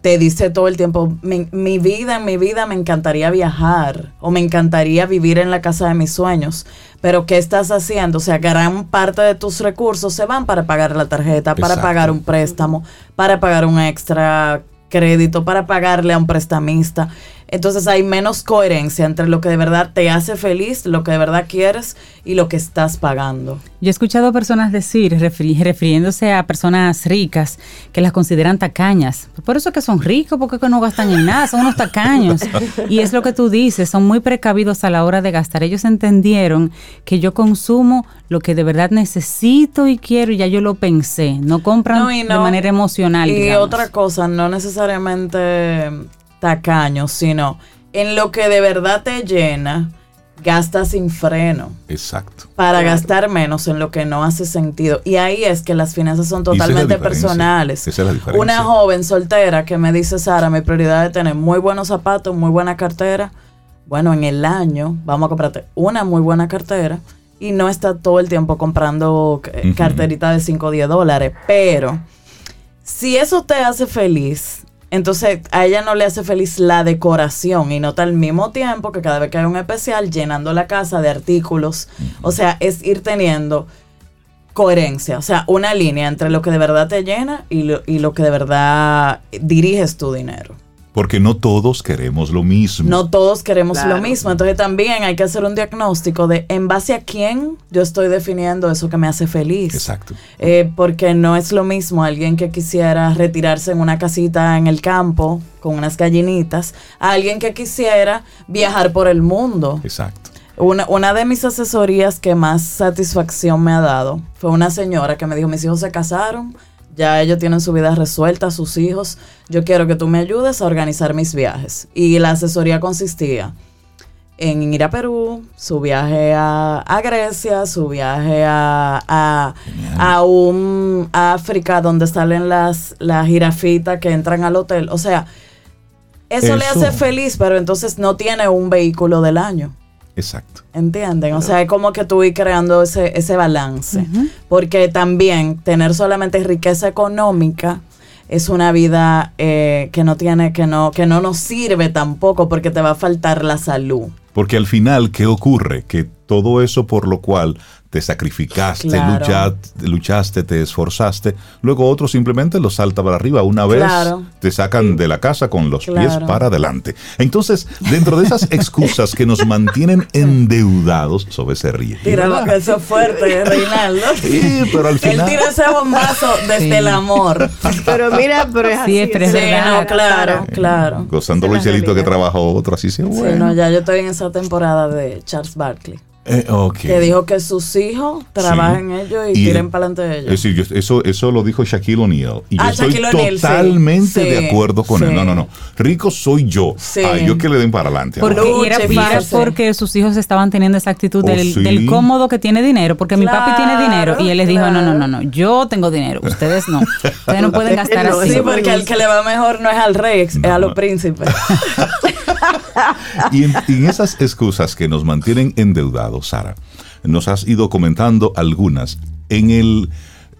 te dice todo el tiempo, mi, mi vida, en mi vida me encantaría viajar o me encantaría vivir en la casa de mis sueños, pero ¿qué estás haciendo? O sea, gran parte de tus recursos se van para pagar la tarjeta, para pagar un préstamo, para pagar un extra crédito, para pagarle a un prestamista. Entonces hay menos coherencia entre lo que de verdad te hace feliz, lo que de verdad quieres y lo que estás pagando. Yo he escuchado personas decir, refiriéndose a personas ricas, que las consideran tacañas. Por eso que son ricos, porque no gastan en nada, son unos tacaños. Y es lo que tú dices, son muy precavidos a la hora de gastar. Ellos entendieron que yo consumo lo que de verdad necesito y quiero, y ya yo lo pensé. No compran de manera emocional. Y otra cosa, no necesariamente tacaños, sino en lo que de verdad te llena, gasta sin freno. Exacto. Para gastar menos en lo que no hace sentido. Y ahí es que las finanzas son totalmente personales. Esa es la diferencia. Una joven soltera que me dice, Sara, mi prioridad es tener muy buenos zapatos, muy buena cartera. Bueno, en el año vamos a comprarte una muy buena cartera y no está todo el tiempo comprando eh, carterita de 5 o 10 dólares. Pero si eso te hace feliz, entonces a ella no le hace feliz la decoración y nota al mismo tiempo que cada vez que hay un especial llenando la casa de artículos. O sea, es ir teniendo coherencia, o sea, una línea entre lo que de verdad te llena y lo, y lo que de verdad diriges tu dinero. Porque no todos queremos lo mismo. No todos queremos lo mismo. Entonces también hay que hacer un diagnóstico de en base a quién yo estoy definiendo eso que me hace feliz. Exacto. Eh, porque no es lo mismo alguien que quisiera retirarse en una casita en el campo con unas gallinitas a alguien que quisiera viajar por el mundo. Exacto. Una, una de mis asesorías que más satisfacción me ha dado fue una señora que me dijo, mis hijos se casaron, ya ellos tienen su vida resuelta, sus hijos. Yo quiero que tú me ayudes a organizar mis viajes. Y la asesoría consistía en ir a Perú, su viaje a, Grecia, su viaje a, a, un África donde salen las, las jirafitas que entran al hotel. O sea, eso, le hace feliz, pero entonces no tiene un vehículo del año. Exacto. ¿Entienden? O sea, es como que tú ir creando ese, ese balance. Porque también tener solamente riqueza económica es una vida eh, que no tiene, que no, que no nos sirve tampoco porque te va a faltar la salud. Porque al final, ¿qué ocurre? Que todo eso por lo cual te sacrificaste, luchaste, te esforzaste, luego otro simplemente lo salta para arriba. Una vez te sacan de la casa con los pies para adelante. Entonces, dentro de esas excusas que nos mantienen endeudados, sobre se ríe. Tira que eso fuerte, (laughs) Reinaldo. Sí, pero al final. Él tira ese bombazo desde el amor. Pero mira, pero es así. no, claro, claro. Gozando lo que trabajó otro, así se bueno. Sí, no, ya yo estoy en esa temporada de Charles Barkley. Eh, que dijo que sus hijos trabajen ellos y, tiren para adelante de ellos. Es eso, eso lo dijo Shaquille O'Neal. Y yo ah, estoy totalmente de acuerdo con él. No, no, no. Rico soy yo. Ay, yo que le den para adelante. Porque era, porque sus hijos estaban teniendo esa actitud oh, del, cómodo que tiene dinero. Porque mi papi tiene dinero. Y él les dijo, no, no, no, no. Yo tengo dinero. Ustedes no. Ustedes no pueden (laughs) gastar así. Sí, porque el que le va mejor no es al rey, es a los príncipes. (laughs) (laughs) y en esas excusas que nos mantienen endeudados Sara. Nos has ido comentando algunas. En el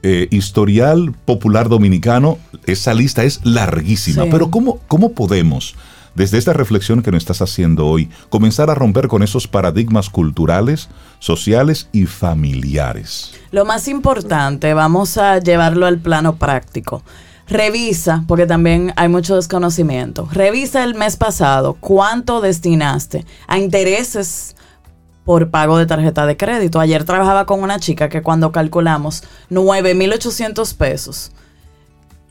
eh, historial popular dominicano, esa lista es larguísima, pero ¿cómo, ¿cómo podemos, desde esta reflexión que nos estás haciendo hoy, comenzar a romper con esos paradigmas culturales, sociales y familiares? Lo más importante, vamos a llevarlo al plano práctico. Revisa, porque también hay mucho desconocimiento. Revisa el mes pasado cuánto destinaste a intereses por pago de tarjeta de crédito. Ayer trabajaba con una chica que cuando calculamos 9.800 pesos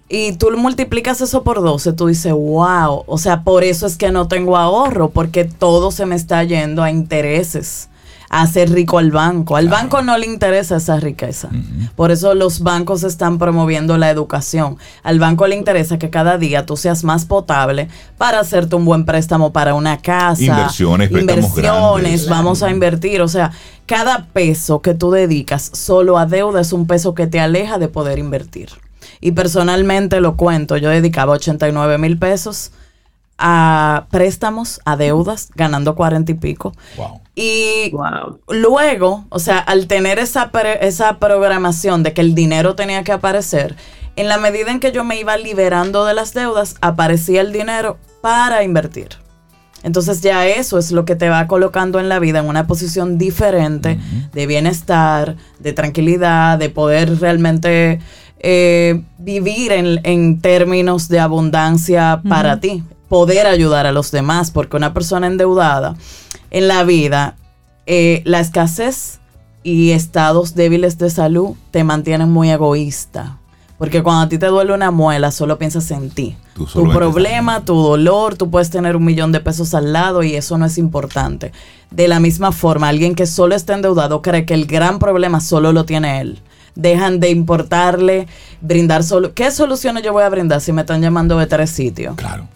y tú multiplicas eso por 12, tú dices, wow, o sea, por eso es que no tengo ahorro, porque todo se me está yendo a intereses hacer rico al banco. Al banco no le interesa esa riqueza. Por eso los bancos están promoviendo la educación. Al banco le interesa que cada día tú seas más potable para hacerte un buen préstamo para una casa. Inversiones, inversiones, vamos a invertir. O sea, cada peso que tú dedicas solo a deuda es un peso que te aleja de poder invertir. Y personalmente lo cuento, yo dedicaba 89 mil pesos a préstamos, a deudas, ganando cuarenta y pico. Y luego, o sea, al tener esa, esa programación de que el dinero tenía que aparecer, en la medida en que yo me iba liberando de las deudas, aparecía el dinero para invertir. Entonces ya eso es lo que te va colocando en la vida en una posición diferente de bienestar, de tranquilidad, de poder realmente eh, vivir en, términos de abundancia para ti poder ayudar a los demás, porque una persona endeudada en la vida, eh, la escasez y estados débiles de salud te mantienen muy egoísta. Porque cuando a ti te duele una muela, solo piensas en ti. Tu problema, tu dolor, tú puedes tener un millón de pesos al lado y eso no es importante. De la misma forma, alguien que solo está endeudado cree que el gran problema solo lo tiene él. Dejan de importarle, brindar solo. ¿Qué soluciones yo voy a brindar si me están llamando de tres sitios? Claro.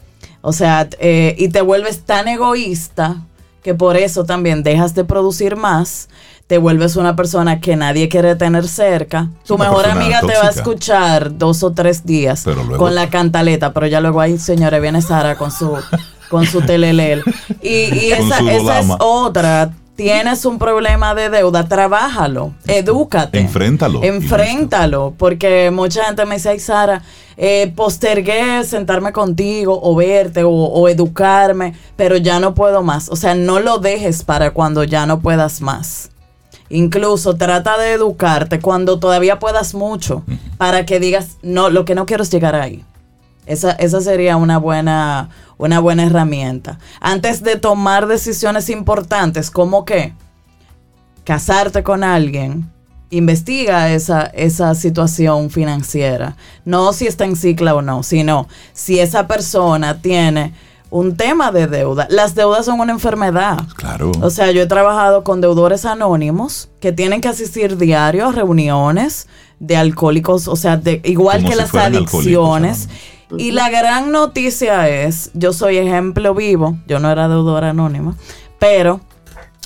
O sea, eh, y te vuelves tan egoísta que por eso también dejas de producir más te vuelves una persona que nadie quiere tener cerca. Tu mejor amiga te va a escuchar dos o tres días con la cantaleta, pero ya luego ahí, señores, viene Sara con su con su telelel. Y, esa, esa es otra. Tienes un problema de deuda, trabájalo, edúcate. Enfréntalo. Enfréntalo, porque mucha gente me dice, ay Sara, eh, postergué sentarme contigo o verte o, o, educarme, pero ya no puedo más. O sea, no lo dejes para cuando ya no puedas más. Incluso trata de educarte cuando todavía puedas mucho para que digas, no, lo que no quiero es llegar ahí. Esa, esa sería una buena, una buena herramienta. Antes de tomar decisiones importantes, como que casarte con alguien, investiga esa, esa situación financiera. No si está en cicla o no, sino si esa persona tiene un tema de deuda. Las deudas son una enfermedad. Claro. O sea, yo he trabajado con deudores anónimos que tienen que asistir diario a reuniones de alcohólicos, o sea, de, igual que las adicciones. Y la gran noticia es, yo soy ejemplo vivo, yo no era deudora anónima, pero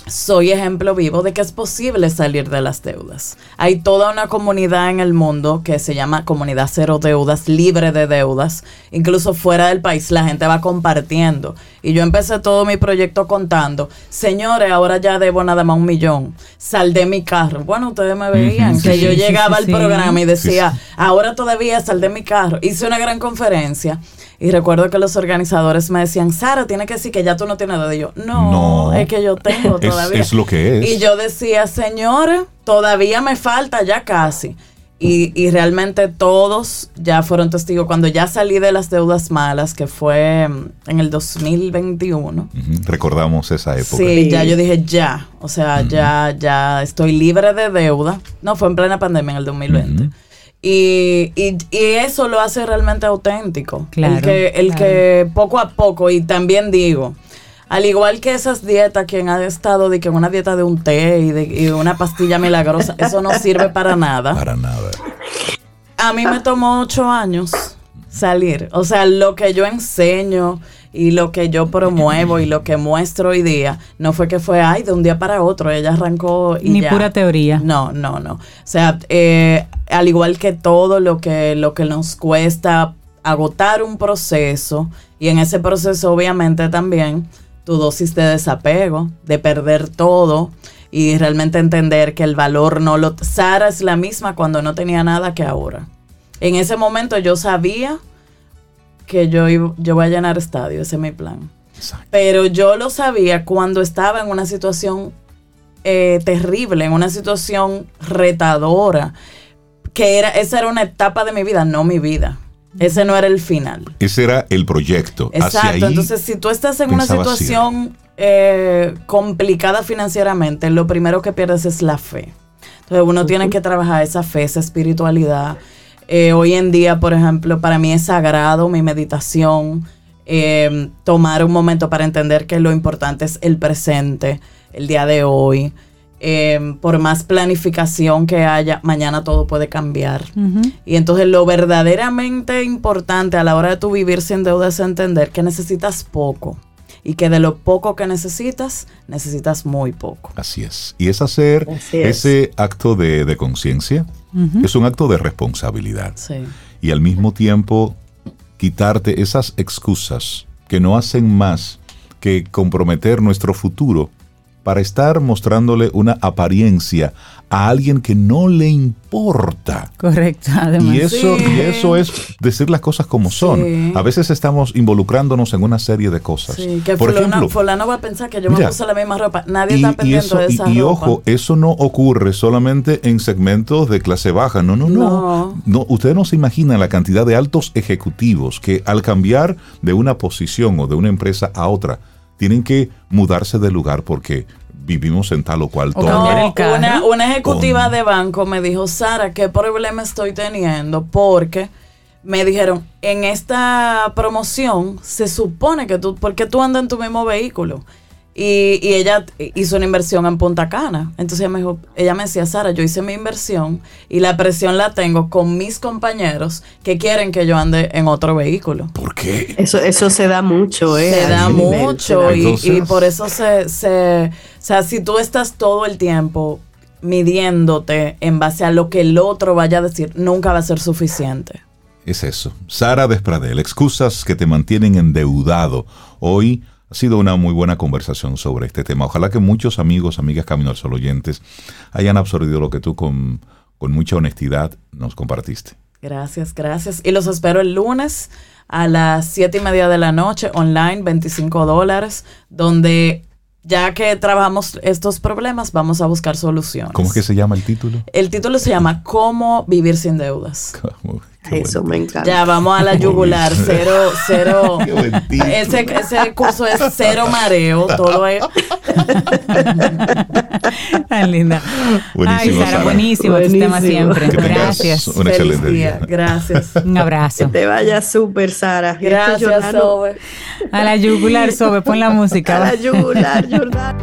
soy ejemplo vivo de que es posible salir de las deudas. Hay toda una comunidad en el mundo que se llama Comunidad Cero Deudas, libre de deudas. Incluso fuera del país la gente va compartiendo. Y yo empecé todo mi proyecto contando, señores, ahora ya debo nada más un millón. Sal de mi carro. Bueno, ustedes me veían que yo llegaba al programa y decía, ahora todavía sal de mi carro. Hice una gran conferencia y recuerdo que los organizadores me decían, Sara, tiene que decir que ya tú no tienes nada. Y yo, no, es que yo tengo (laughs) todavía. Es, lo que es. Y yo decía, señora, todavía me falta, ya casi. Y, realmente todos ya fueron testigos. Cuando ya salí de las deudas malas, que fue mm, en el 2021. Recordamos esa época. Sí, ya yo dije ya. O sea, ya, ya estoy libre de deuda. No, fue en plena pandemia en el 2020. Y, y, eso lo hace realmente auténtico. el que, el que poco a poco, y también digo, al igual que esas dietas, quien ha estado de que una dieta de un té y de una pastilla milagrosa, eso no sirve para nada. Para nada. A mí me tomó ocho años salir. O sea, lo que yo enseño y lo que yo promuevo y lo que muestro hoy día, no fue que fue, ay, de un día para otro, ella arrancó y Ni pura teoría. No, no, no. O sea, eh, al igual que todo lo que, lo que nos cuesta agotar un proceso y en ese proceso obviamente también tu dosis de desapego, de perder todo y realmente entender que el valor no lo... Sara es la misma cuando no tenía nada que ahora. En ese momento yo sabía que yo, yo voy a llenar estadio, ese es mi plan. Pero yo lo sabía cuando estaba en una situación eh, terrible, en una situación retadora, que era, esa era una etapa de mi vida, no mi vida. Ese no era el final. Ese era el proyecto. Exacto. Entonces, si tú estás en una situación eh, complicada financieramente, lo primero que pierdes es la fe. Entonces, uno tiene que trabajar esa fe, esa espiritualidad, eh, hoy en día, por ejemplo, para mí es sagrado mi meditación, eh, tomar un momento para entender que lo importante es el presente, el día de hoy. Eh, por más planificación que haya, mañana todo puede cambiar. Y entonces lo verdaderamente importante a la hora de tu vivir sin deuda es entender que necesitas poco y que de lo poco que necesitas, necesitas muy poco. Así es. Y es hacer ese acto de conciencia es un acto de responsabilidad. Y al mismo tiempo quitarte esas excusas que no hacen más que comprometer nuestro futuro para estar mostrándole una apariencia a alguien que no le importa. Correcto, además. Y eso, y eso es decir las cosas como son. A veces estamos involucrándonos en una serie de cosas. que Por ejemplo, fulano va a pensar que yo me puse la misma ropa. Nadie está pendiente de esa y, y ojo, eso no ocurre solamente en segmentos de clase baja. No, no, no. No, ustedes no se imaginan la cantidad de altos ejecutivos que al cambiar de una posición o de una empresa a otra, tienen que mudarse de lugar porque vivimos en tal o cual No, una, una, ejecutiva de banco me dijo, Sara, ¿qué problema estoy teniendo? Porque me dijeron, en esta promoción se supone que tú, porque tú andas en tu mismo vehículo. Y, ella hizo una inversión en Punta Cana. Entonces ella me dijo, ella me decía, Sara, yo hice mi inversión y la presión la tengo con mis compañeros que quieren que yo ande en otro vehículo. ¿Por qué? Eso, eso se da mucho, ¿eh? Se da mucho y, y, por eso se, se, o sea, si tú estás todo el tiempo midiéndote en base a lo que el otro vaya a decir, nunca va a ser suficiente. Es eso. Sara Despradel, excusas que te mantienen endeudado. Hoy ha sido una muy buena conversación sobre este tema. Ojalá que muchos amigos, amigas Camino al Sol oyentes hayan absorbido lo que tú con, con mucha honestidad nos compartiste. Gracias, gracias. Y los espero el lunes a las siete y media de la noche, online, 25 dólares, donde ya que trabajamos estos problemas, vamos a buscar soluciones. ¿Cómo es que se llama el título? El título se llama ¿Cómo vivir sin deudas? Eso me encanta. Ya vamos a la yugular, cero, cero. (laughs) Ese, ese curso es cero mareo, todo es. (laughs) Tan linda. Buenísimo, Ay, Sara, buenísimo, tu tema siempre. Gracias. Un excelente día. Gracias. (laughs) Un abrazo. Que te vaya súper, Sara. Gracias, Sobe. A la yugular, Sobe, pon la música. A la yugular, Jordán.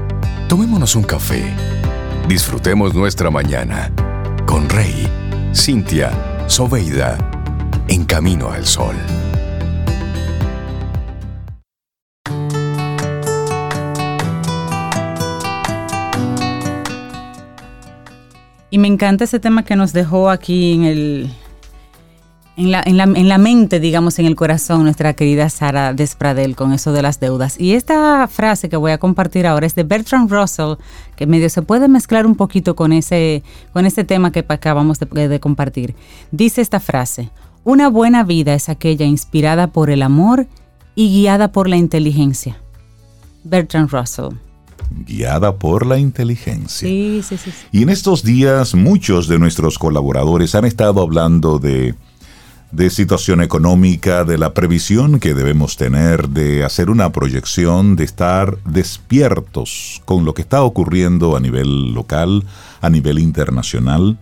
Tomémonos un café. Disfrutemos nuestra mañana con Rey, Cintia, Soveida en Camino al Sol. Y me encanta ese tema que nos dejó aquí en el, en la, en, la, en la, mente, digamos, en el corazón, nuestra querida Sara Despradel con eso de las deudas. Y esta frase que voy a compartir ahora es de Bertrand Russell, que medio se puede mezclar un poquito con ese, con ese tema que acabamos de, de compartir. Dice esta frase, una buena vida es aquella inspirada por el amor y guiada por la inteligencia. Bertrand Russell. Guiada por la inteligencia. Sí, sí, sí, Y en estos días muchos de nuestros colaboradores han estado hablando de, de situación económica, de la previsión que debemos tener, de hacer una proyección, de estar despiertos con lo que está ocurriendo a nivel local, a nivel internacional.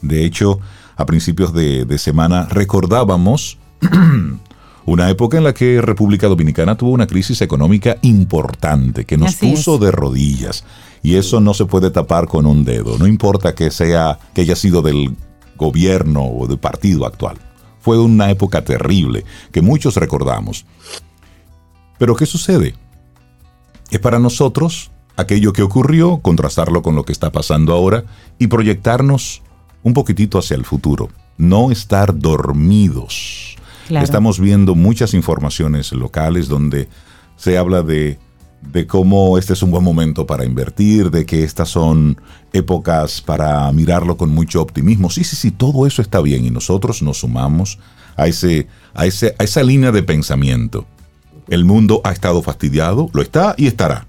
De hecho, a principios de, semana recordábamos (clears throat) una época en la que República Dominicana tuvo una crisis económica importante que nos puso de rodillas. Y eso no se puede tapar con un dedo, no importa que sea que haya sido del gobierno o del partido actual. Fue una época terrible que muchos recordamos. Pero ¿qué sucede? Es para nosotros aquello que ocurrió, contrastarlo con lo que está pasando ahora y proyectarnos un poquitito hacia el futuro, no estar dormidos. Estamos viendo muchas informaciones locales donde se habla de, de cómo este es un buen momento para invertir, de que estas son épocas para mirarlo con mucho optimismo. Sí, sí, sí, todo eso está bien y nosotros nos sumamos a, ese, a, ese, a esa línea de pensamiento. El mundo ha estado fastidiado, lo está y estará.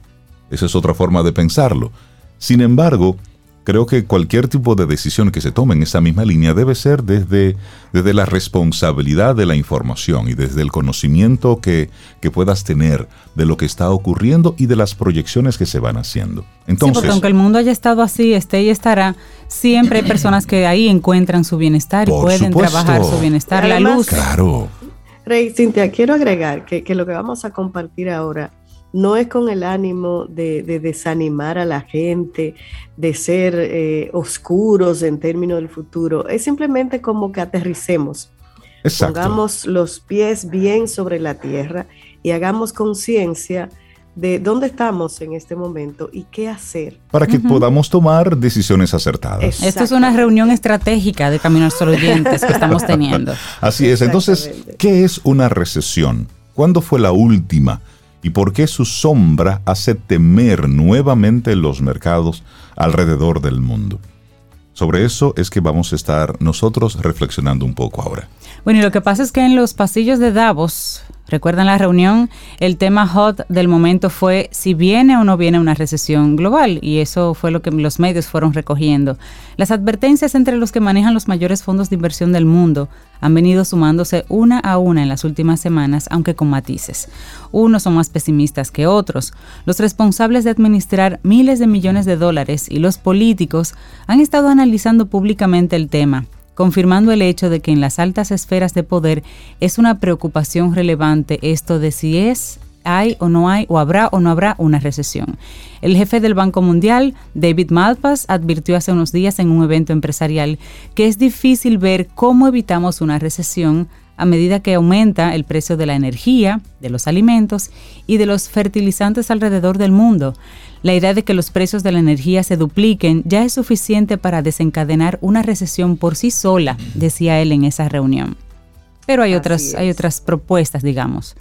Esa es otra forma de pensarlo. Sin embargo, creo que cualquier tipo de decisión que se tome en esa misma línea debe ser desde, desde la responsabilidad de la información y desde el conocimiento que, que, puedas tener de lo que está ocurriendo y de las proyecciones que se van haciendo. Entonces, sí, porque aunque el mundo haya estado así, esté y estará, siempre hay personas que ahí encuentran su bienestar y pueden trabajar su bienestar, la luz. Claro. Rey, Cintia, quiero agregar que, que lo que vamos a compartir ahora no es con el ánimo de, desanimar a la gente, de ser eh, oscuros en términos del futuro, es simplemente como que aterricemos. Pongamos los pies bien sobre la tierra y hagamos conciencia de dónde estamos en este momento y qué hacer. Para que podamos tomar decisiones acertadas. Esto es una reunión estratégica de Caminar Solo Oyentes que estamos (laughs) teniendo. Así es. Entonces, ¿qué es una recesión? ¿Cuándo fue la última? Y por qué su sombra hace temer nuevamente los mercados alrededor del mundo. Sobre eso es que vamos a estar nosotros reflexionando un poco ahora. Bueno, y lo que pasa es que en los pasillos de Davos, ¿recuerdan la reunión? El tema hot del momento fue si viene o no viene una recesión global, y eso fue lo que los medios fueron recogiendo. Las advertencias entre los que manejan los mayores fondos de inversión del mundo han venido sumándose una a una en las últimas semanas, aunque con matices. Unos son más pesimistas que otros. Los responsables de administrar miles de millones de dólares y los políticos han estado analizando públicamente el tema confirmando el hecho de que en las altas esferas de poder es una preocupación relevante esto de si es hay o no hay o habrá o no habrá una recesión. El jefe del Banco Mundial, David Malpass, advirtió hace unos días en un evento empresarial que es difícil ver cómo evitamos una recesión a medida que aumenta el precio de la energía, de los alimentos y de los fertilizantes alrededor del mundo. La idea de que los precios de la energía se dupliquen ya es suficiente para desencadenar una recesión por sí sola, decía él en esa reunión. Pero hay otras, hay otras propuestas, digamos.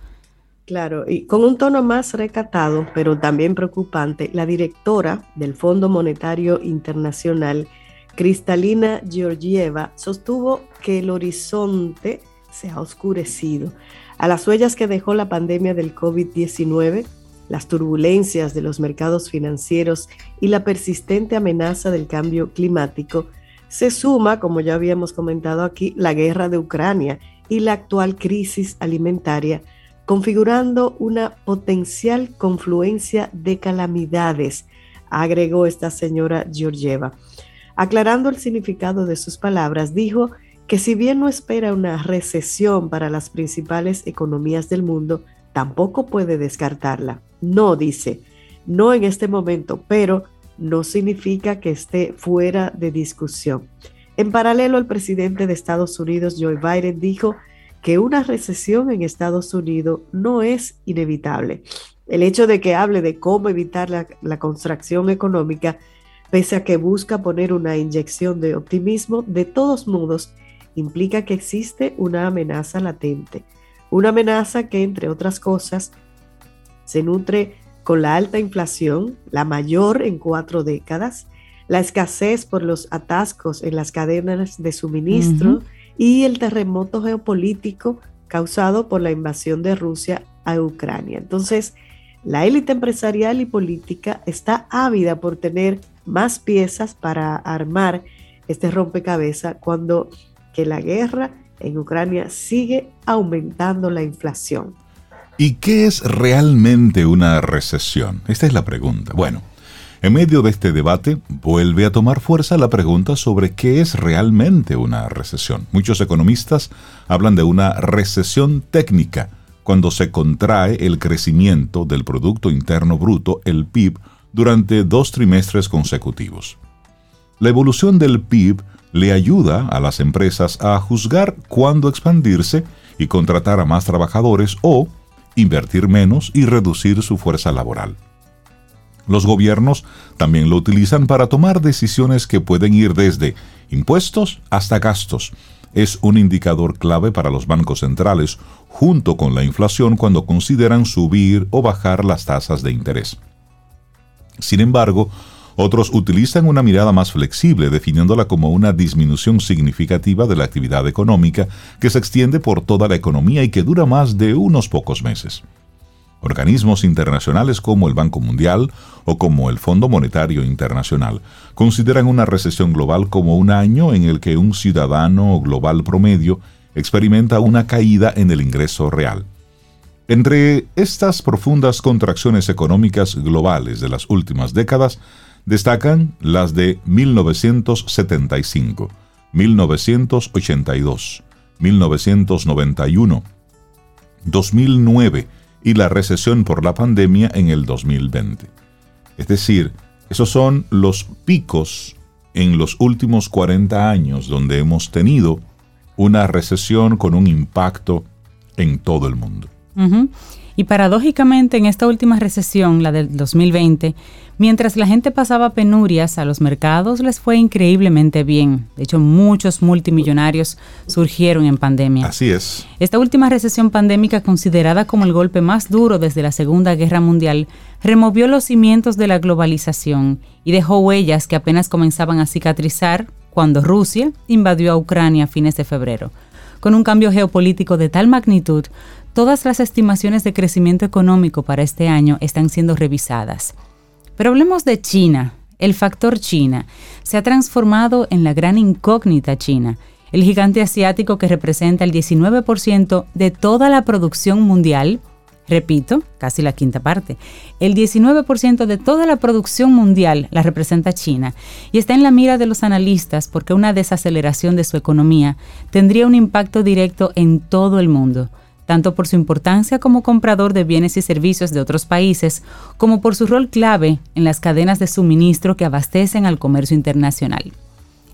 Claro, y con un tono más recatado, pero también preocupante, la directora del Fondo Monetario Internacional, Cristalina Georgieva, sostuvo que el horizonte se ha oscurecido. A las huellas que dejó la pandemia del COVID-19, las turbulencias de los mercados financieros y la persistente amenaza del cambio climático, se suma, como ya habíamos comentado aquí, la guerra de Ucrania y la actual crisis alimentaria configurando una potencial confluencia de calamidades, agregó esta señora Georgieva. Aclarando el significado de sus palabras, dijo que si bien no espera una recesión para las principales economías del mundo, tampoco puede descartarla. No, dice, no en este momento, pero no significa que esté fuera de discusión. En paralelo, el presidente de Estados Unidos, Joe Biden, dijo que una recesión en Estados Unidos no es inevitable. El hecho de que hable de cómo evitar la, la contracción económica, pese a que busca poner una inyección de optimismo, de todos modos implica que existe una amenaza latente. Una amenaza que, entre otras cosas, se nutre con la alta inflación, la mayor en cuatro décadas, la escasez por los atascos en las cadenas de suministro, y el terremoto geopolítico causado por la invasión de Rusia a Ucrania. Entonces, la élite empresarial y política está ávida por tener más piezas para armar este rompecabezas cuando que la guerra en Ucrania sigue aumentando la inflación. ¿Y qué es realmente una recesión? Esta es la pregunta. Bueno, en medio de este debate, vuelve a tomar fuerza la pregunta sobre qué es realmente una recesión. Muchos economistas hablan de una recesión técnica, cuando se contrae el crecimiento del Producto Interno Bruto, el PIB, durante dos trimestres consecutivos. La evolución del PIB le ayuda a las empresas a juzgar cuándo expandirse y contratar a más trabajadores o invertir menos y reducir su fuerza laboral. Los gobiernos también lo utilizan para tomar decisiones que pueden ir desde impuestos hasta gastos. Es un indicador clave para los bancos centrales, junto con la inflación cuando consideran subir o bajar las tasas de interés. Sin embargo, otros utilizan una mirada más flexible, definiéndola como una disminución significativa de la actividad económica que se extiende por toda la economía y que dura más de unos pocos meses. Organismos internacionales como el Banco Mundial o como el Fondo Monetario Internacional consideran una recesión global como un año en el que un ciudadano global promedio experimenta una caída en el ingreso real. Entre estas profundas contracciones económicas globales de las últimas décadas destacan las de 1975, 1982, 1991, 2009, y la recesión por la pandemia en el 2020. Es decir, esos son los picos en los últimos 40 años donde hemos tenido una recesión con un impacto en todo el mundo. Y paradójicamente en esta última recesión, la del 2020, mientras la gente pasaba penurias, a los mercados les fue increíblemente bien. De hecho, muchos multimillonarios surgieron en pandemia. Así es. Esta última recesión pandémica, considerada como el golpe más duro desde la Segunda Guerra Mundial, removió los cimientos de la globalización y dejó huellas que apenas comenzaban a cicatrizar cuando Rusia invadió a Ucrania a fines de febrero. Con un cambio geopolítico de tal magnitud, todas las estimaciones de crecimiento económico para este año están siendo revisadas. Pero hablemos de China. El factor China se ha transformado en la gran incógnita China, el gigante asiático que representa el 19% de toda la producción mundial, repito, casi la quinta parte, el 19% de toda la producción mundial la representa China y está en la mira de los analistas porque una desaceleración de su economía tendría un impacto directo en todo el mundo tanto por su importancia como comprador de bienes y servicios de otros países, como por su rol clave en las cadenas de suministro que abastecen al comercio internacional.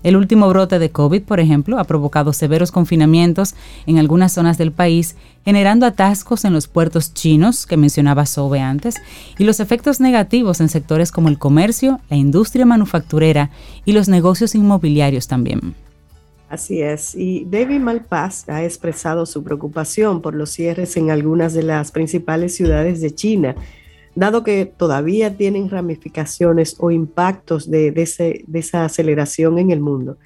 El último brote de COVID, por ejemplo, ha provocado severos confinamientos en algunas zonas del país, generando atascos en los puertos chinos, que mencionaba Sobe antes, y los efectos negativos en sectores como el comercio, la industria manufacturera y los negocios inmobiliarios también. Así es. Y David Malpass ha expresado su preocupación por los cierres en algunas de las principales ciudades de China, dado que todavía tienen ramificaciones o impactos de, de esa aceleración en el mundo.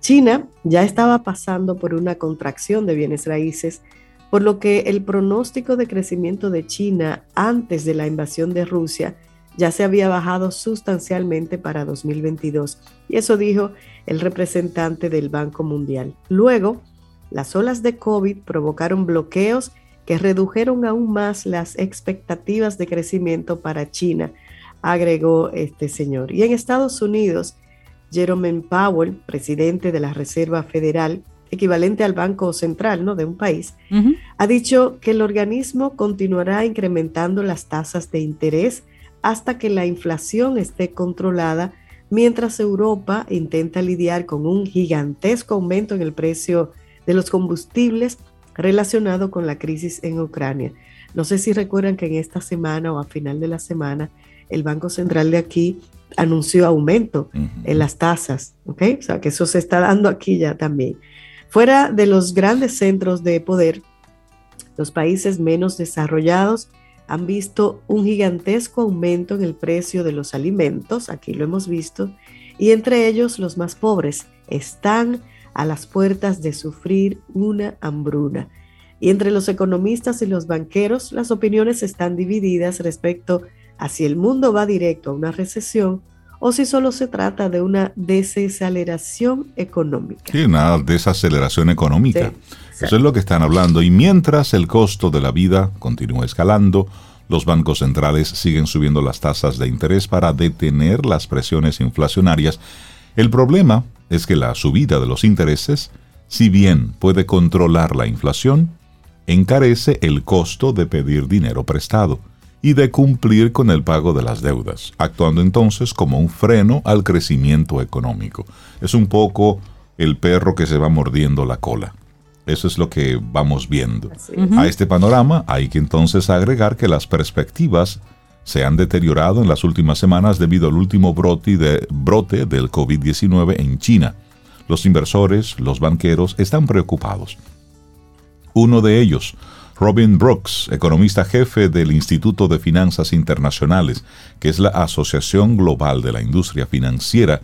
China ya estaba pasando por una contracción de bienes raíces, por lo que el pronóstico de crecimiento de China antes de la invasión de Rusia ya se había bajado sustancialmente para 2022. Y eso dijo el representante del Banco Mundial. Luego, las olas de COVID provocaron bloqueos que redujeron aún más las expectativas de crecimiento para China, agregó este señor. Y en Estados Unidos, Jerome Powell, presidente de la Reserva Federal, equivalente al Banco Central ¿no? de un país, ha dicho que el organismo continuará incrementando las tasas de interés hasta que la inflación esté controlada, mientras Europa intenta lidiar con un gigantesco aumento en el precio de los combustibles relacionado con la crisis en Ucrania. No sé si recuerdan que en esta semana o a final de la semana el Banco Central de aquí anunció aumento en las tasas, ¿ok? O sea, que eso se está dando aquí ya también. Fuera de los grandes centros de poder, los países menos desarrollados han visto un gigantesco aumento en el precio de los alimentos, aquí lo hemos visto, y entre ellos los más pobres están a las puertas de sufrir una hambruna. Y entre los economistas y los banqueros las opiniones están divididas respecto a si el mundo va directo a una recesión o si solo se trata de una desaceleración económica. Sí, una desaceleración económica. Eso es lo que están hablando. Y mientras el costo de la vida continúa escalando, los bancos centrales siguen subiendo las tasas de interés para detener las presiones inflacionarias. El problema es que la subida de los intereses, si bien puede controlar la inflación, encarece el costo de pedir dinero prestado y de cumplir con el pago de las deudas, actuando entonces como un freno al crecimiento económico. Es un poco el perro que se va mordiendo la cola. Eso es lo que vamos viendo. A este panorama hay que entonces agregar que las perspectivas se han deteriorado en las últimas semanas debido al último brote, de, brote del COVID-19 en China. Los inversores, los banqueros están preocupados. Uno de ellos, Robin Brooks, economista jefe del Instituto de Finanzas Internacionales, que es la Asociación Global de la Industria Financiera,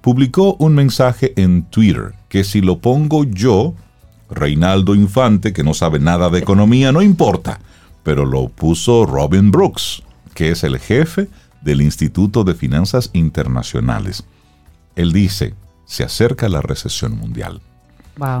publicó un mensaje en Twitter que si lo pongo yo, Reinaldo Infante, que no sabe nada de economía, no importa, pero lo puso Robin Brooks, que es el jefe del Instituto de Finanzas Internacionales. Él dice, se acerca la recesión mundial.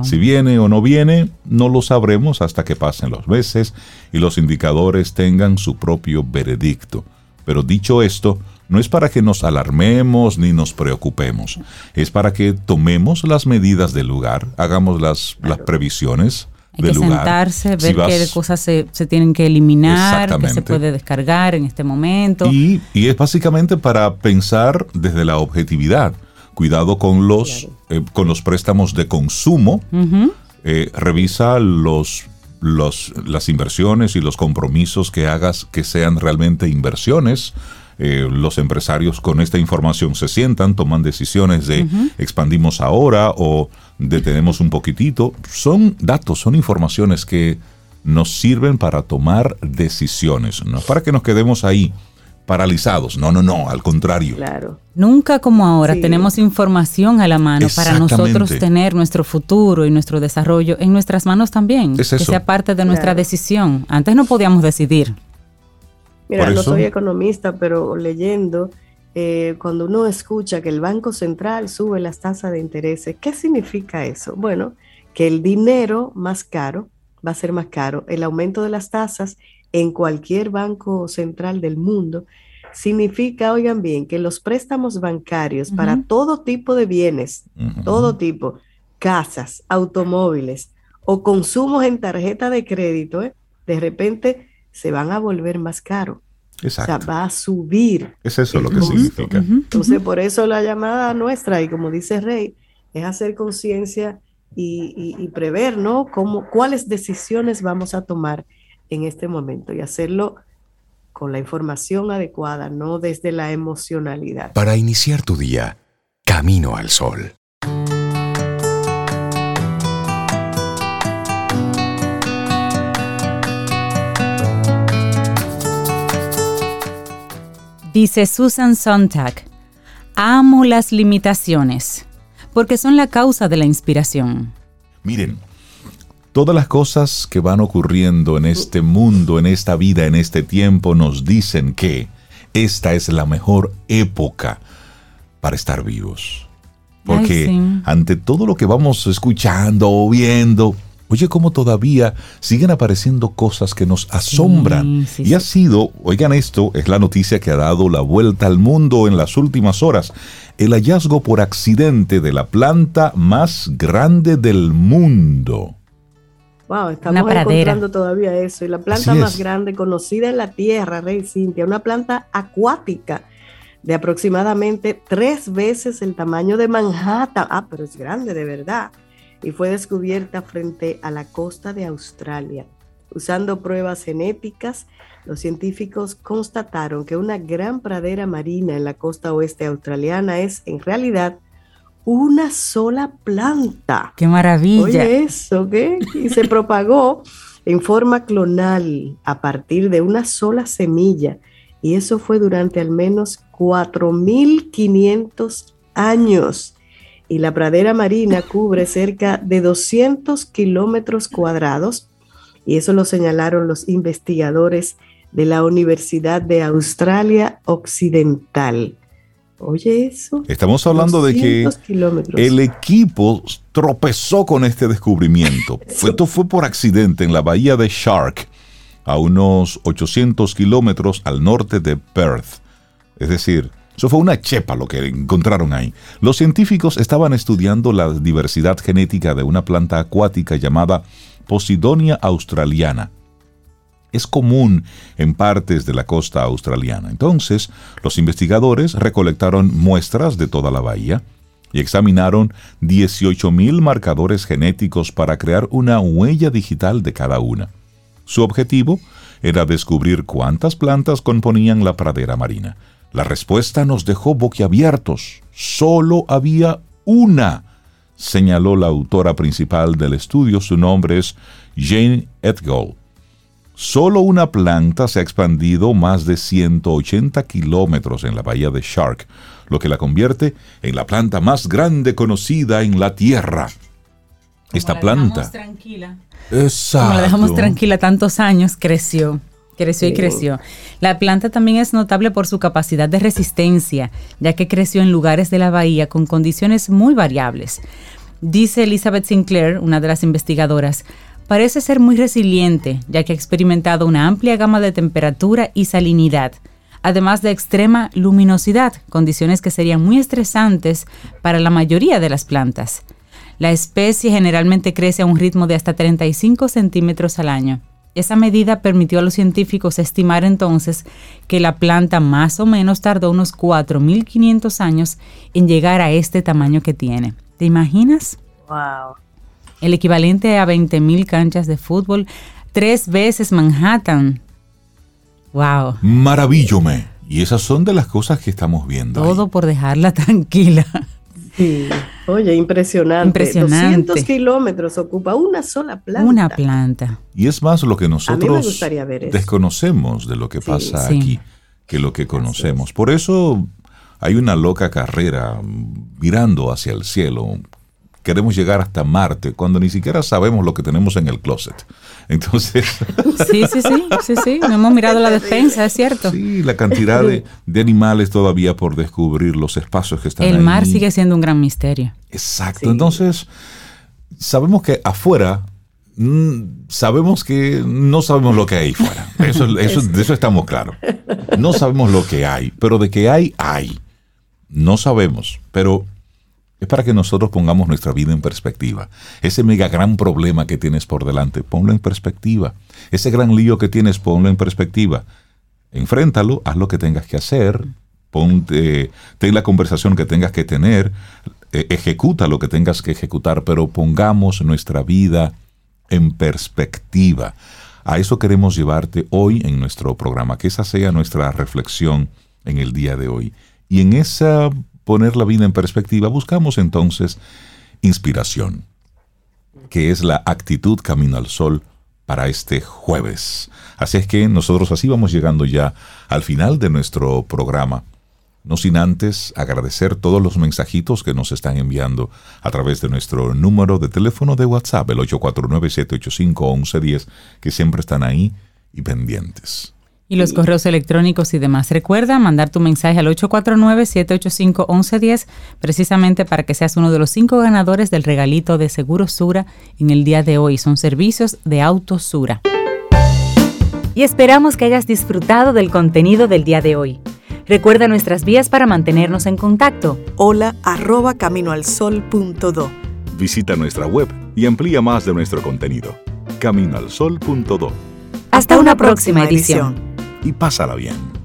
Si viene o no viene, no lo sabremos hasta que pasen los meses y los indicadores tengan su propio veredicto. Pero dicho esto, no es para que nos alarmemos ni nos preocupemos, es para que tomemos las medidas del lugar, hagamos las, las previsiones hay que sentarse, ver qué cosas se, tienen que eliminar, qué se puede descargar en este momento. Y, es básicamente para pensar desde la objetividad. Cuidado con los, eh, con los préstamos de consumo. Eh, revisa los los, las inversiones y los compromisos que hagas que sean realmente inversiones. Eh, los empresarios con esta información se sientan, toman decisiones de expandimos ahora o detenemos un poquitito. Son datos, son informaciones que nos sirven para tomar decisiones, no para que nos quedemos ahí paralizados. No, no, no, al contrario. Claro. Nunca como ahora tenemos información a la mano para nosotros tener nuestro futuro y nuestro desarrollo en nuestras manos también. Que sea parte de nuestra decisión. Antes no podíamos decidir. Mira, no soy economista, pero leyendo, eh, cuando uno escucha que el Banco Central sube las tasas de interés, ¿qué significa eso? Bueno, que el dinero más caro va a ser más caro. El aumento de las tasas en cualquier banco central del mundo, significa, oigan bien, que los préstamos bancarios para todo tipo de bienes, todo tipo, casas, automóviles o consumos en tarjeta de crédito, ¿eh? de repente se van a volver más caros. Exacto. O sea, va a subir. Es eso lo que significa. Entonces, por eso la llamada nuestra, y como dice Rey, es hacer conciencia y, y, prever, ¿no? Cómo, cuáles decisiones vamos a tomar en este momento y hacerlo con la información adecuada, no desde la emocionalidad. Para iniciar tu día, camino al sol. Dice Susan Sontag, amo las limitaciones, porque son la causa de la inspiración. Miren, Todas las cosas que van ocurriendo en este mundo, en esta vida, en este tiempo, nos dicen que esta es la mejor época para estar vivos. Porque ante todo lo que vamos escuchando o viendo, oye, cómo todavía siguen apareciendo cosas que nos asombran. y ha sido, oigan esto, es la noticia que ha dado la vuelta al mundo en las últimas horas, el hallazgo por accidente de la planta más grande del mundo. Wow, estamos encontrando todavía eso. Y la planta más grande conocida en la Tierra, Rey Cintia, una planta acuática de aproximadamente tres veces el tamaño de Manhattan. Ah, pero es grande de verdad. Y fue descubierta frente a la costa de Australia. Usando pruebas genéticas, los científicos constataron que una gran pradera marina en la costa oeste australiana es en realidad una sola planta. ¡Qué maravilla! Oye, eso, ¿qué? Y se propagó en forma clonal a partir de una sola semilla. Y eso fue durante al menos 4.500 años. Y la pradera marina cubre cerca de 200 kilómetros cuadrados. Y eso lo señalaron los investigadores de la Universidad de Australia Occidental. Oye, eso. Estamos hablando de que el equipo tropezó con este descubrimiento. (laughs) Esto fue por accidente en la bahía de Shark, a unos 800 kilómetros al norte de Perth. Es decir, eso fue una chepa lo que encontraron ahí. Los científicos estaban estudiando la diversidad genética de una planta acuática llamada Posidonia australiana es común en partes de la costa australiana. Entonces, los investigadores recolectaron muestras de toda la bahía y examinaron 18.000 marcadores genéticos para crear una huella digital de cada una. Su objetivo era descubrir cuántas plantas componían la pradera marina. La respuesta nos dejó boquiabiertos. Solo había una, señaló la autora principal del estudio. Su nombre es Jane Edgall. Solo una planta se ha expandido más de 180 kilómetros en la bahía de Shark, lo que la convierte en la planta más grande conocida en la Tierra. Esta la planta. tranquila. Exacto. Como la dejamos tranquila tantos años, creció. Creció y creció. La planta también es notable por su capacidad de resistencia, ya que creció en lugares de la bahía con condiciones muy variables. Dice Elizabeth Sinclair, una de las investigadoras, parece ser muy resiliente, ya que ha experimentado una amplia gama de temperatura y salinidad, además de extrema luminosidad, condiciones que serían muy estresantes para la mayoría de las plantas. La especie generalmente crece a un ritmo de hasta 35 centímetros al año. Esa medida permitió a los científicos estimar entonces que la planta más o menos tardó unos 4.500 años en llegar a este tamaño que tiene. ¿Te imaginas? Wow. el equivalente a 20.000 canchas de fútbol, tres veces Manhattan. ¡Wow! Maravillome. Y esas son de las cosas que estamos viendo. Todo por dejarla (laughs) tranquila. Sí. Oye, impresionante. Impresionante. 200 kilómetros ocupa una sola planta. Una planta. Y es más lo que nosotros desconocemos de lo que pasa aquí que lo que conocemos. Por eso hay una loca carrera mirando hacia el cielo. Queremos llegar hasta Marte cuando ni siquiera sabemos lo que tenemos en el closet. Entonces. (laughs) Sí, sí, sí, sí, sí. No hemos mirado la despensa, es cierto. Sí, la cantidad de, animales todavía por descubrir, los espacios que están El mar sigue siendo un gran misterio. Exacto. Entonces, sabemos que afuera mm, sabemos que no sabemos lo que hay fuera. Eso, (laughs) eso, de eso estamos claros. No sabemos lo que hay, pero de que hay, hay. No sabemos, pero es para que nosotros pongamos nuestra vida en perspectiva. Ese mega gran problema que tienes por delante, ponlo en perspectiva. Ese gran lío que tienes, ponlo en perspectiva. Enfréntalo, haz lo que tengas que hacer, ponte, ten la conversación que tengas que tener, e, ejecuta lo que tengas que ejecutar, pero pongamos nuestra vida en perspectiva. A eso queremos llevarte hoy en nuestro programa, que esa sea nuestra reflexión en el día de hoy. Y en esa poner la vida en perspectiva, buscamos entonces inspiración, que es la actitud camino al sol para este jueves. Así es que nosotros así vamos llegando ya al final de nuestro programa. No sin antes agradecer todos los mensajitos que nos están enviando a través de nuestro número de teléfono de WhatsApp, el 849-785-1110, que siempre están ahí y pendientes. Y los correos electrónicos y demás. Recuerda mandar tu mensaje al 849-785-1110, precisamente para que seas uno de los cinco ganadores del regalito de Seguro Sura en el día de hoy. Son servicios de Auto Sura. Y esperamos que hayas disfrutado del contenido del día de hoy. Recuerda nuestras vías para mantenernos en contacto. Hola arroba caminoalsol.do. Visita nuestra web y amplía más de nuestro contenido. Caminoalsol.do. Hasta, una, próxima, edición y pásala bien.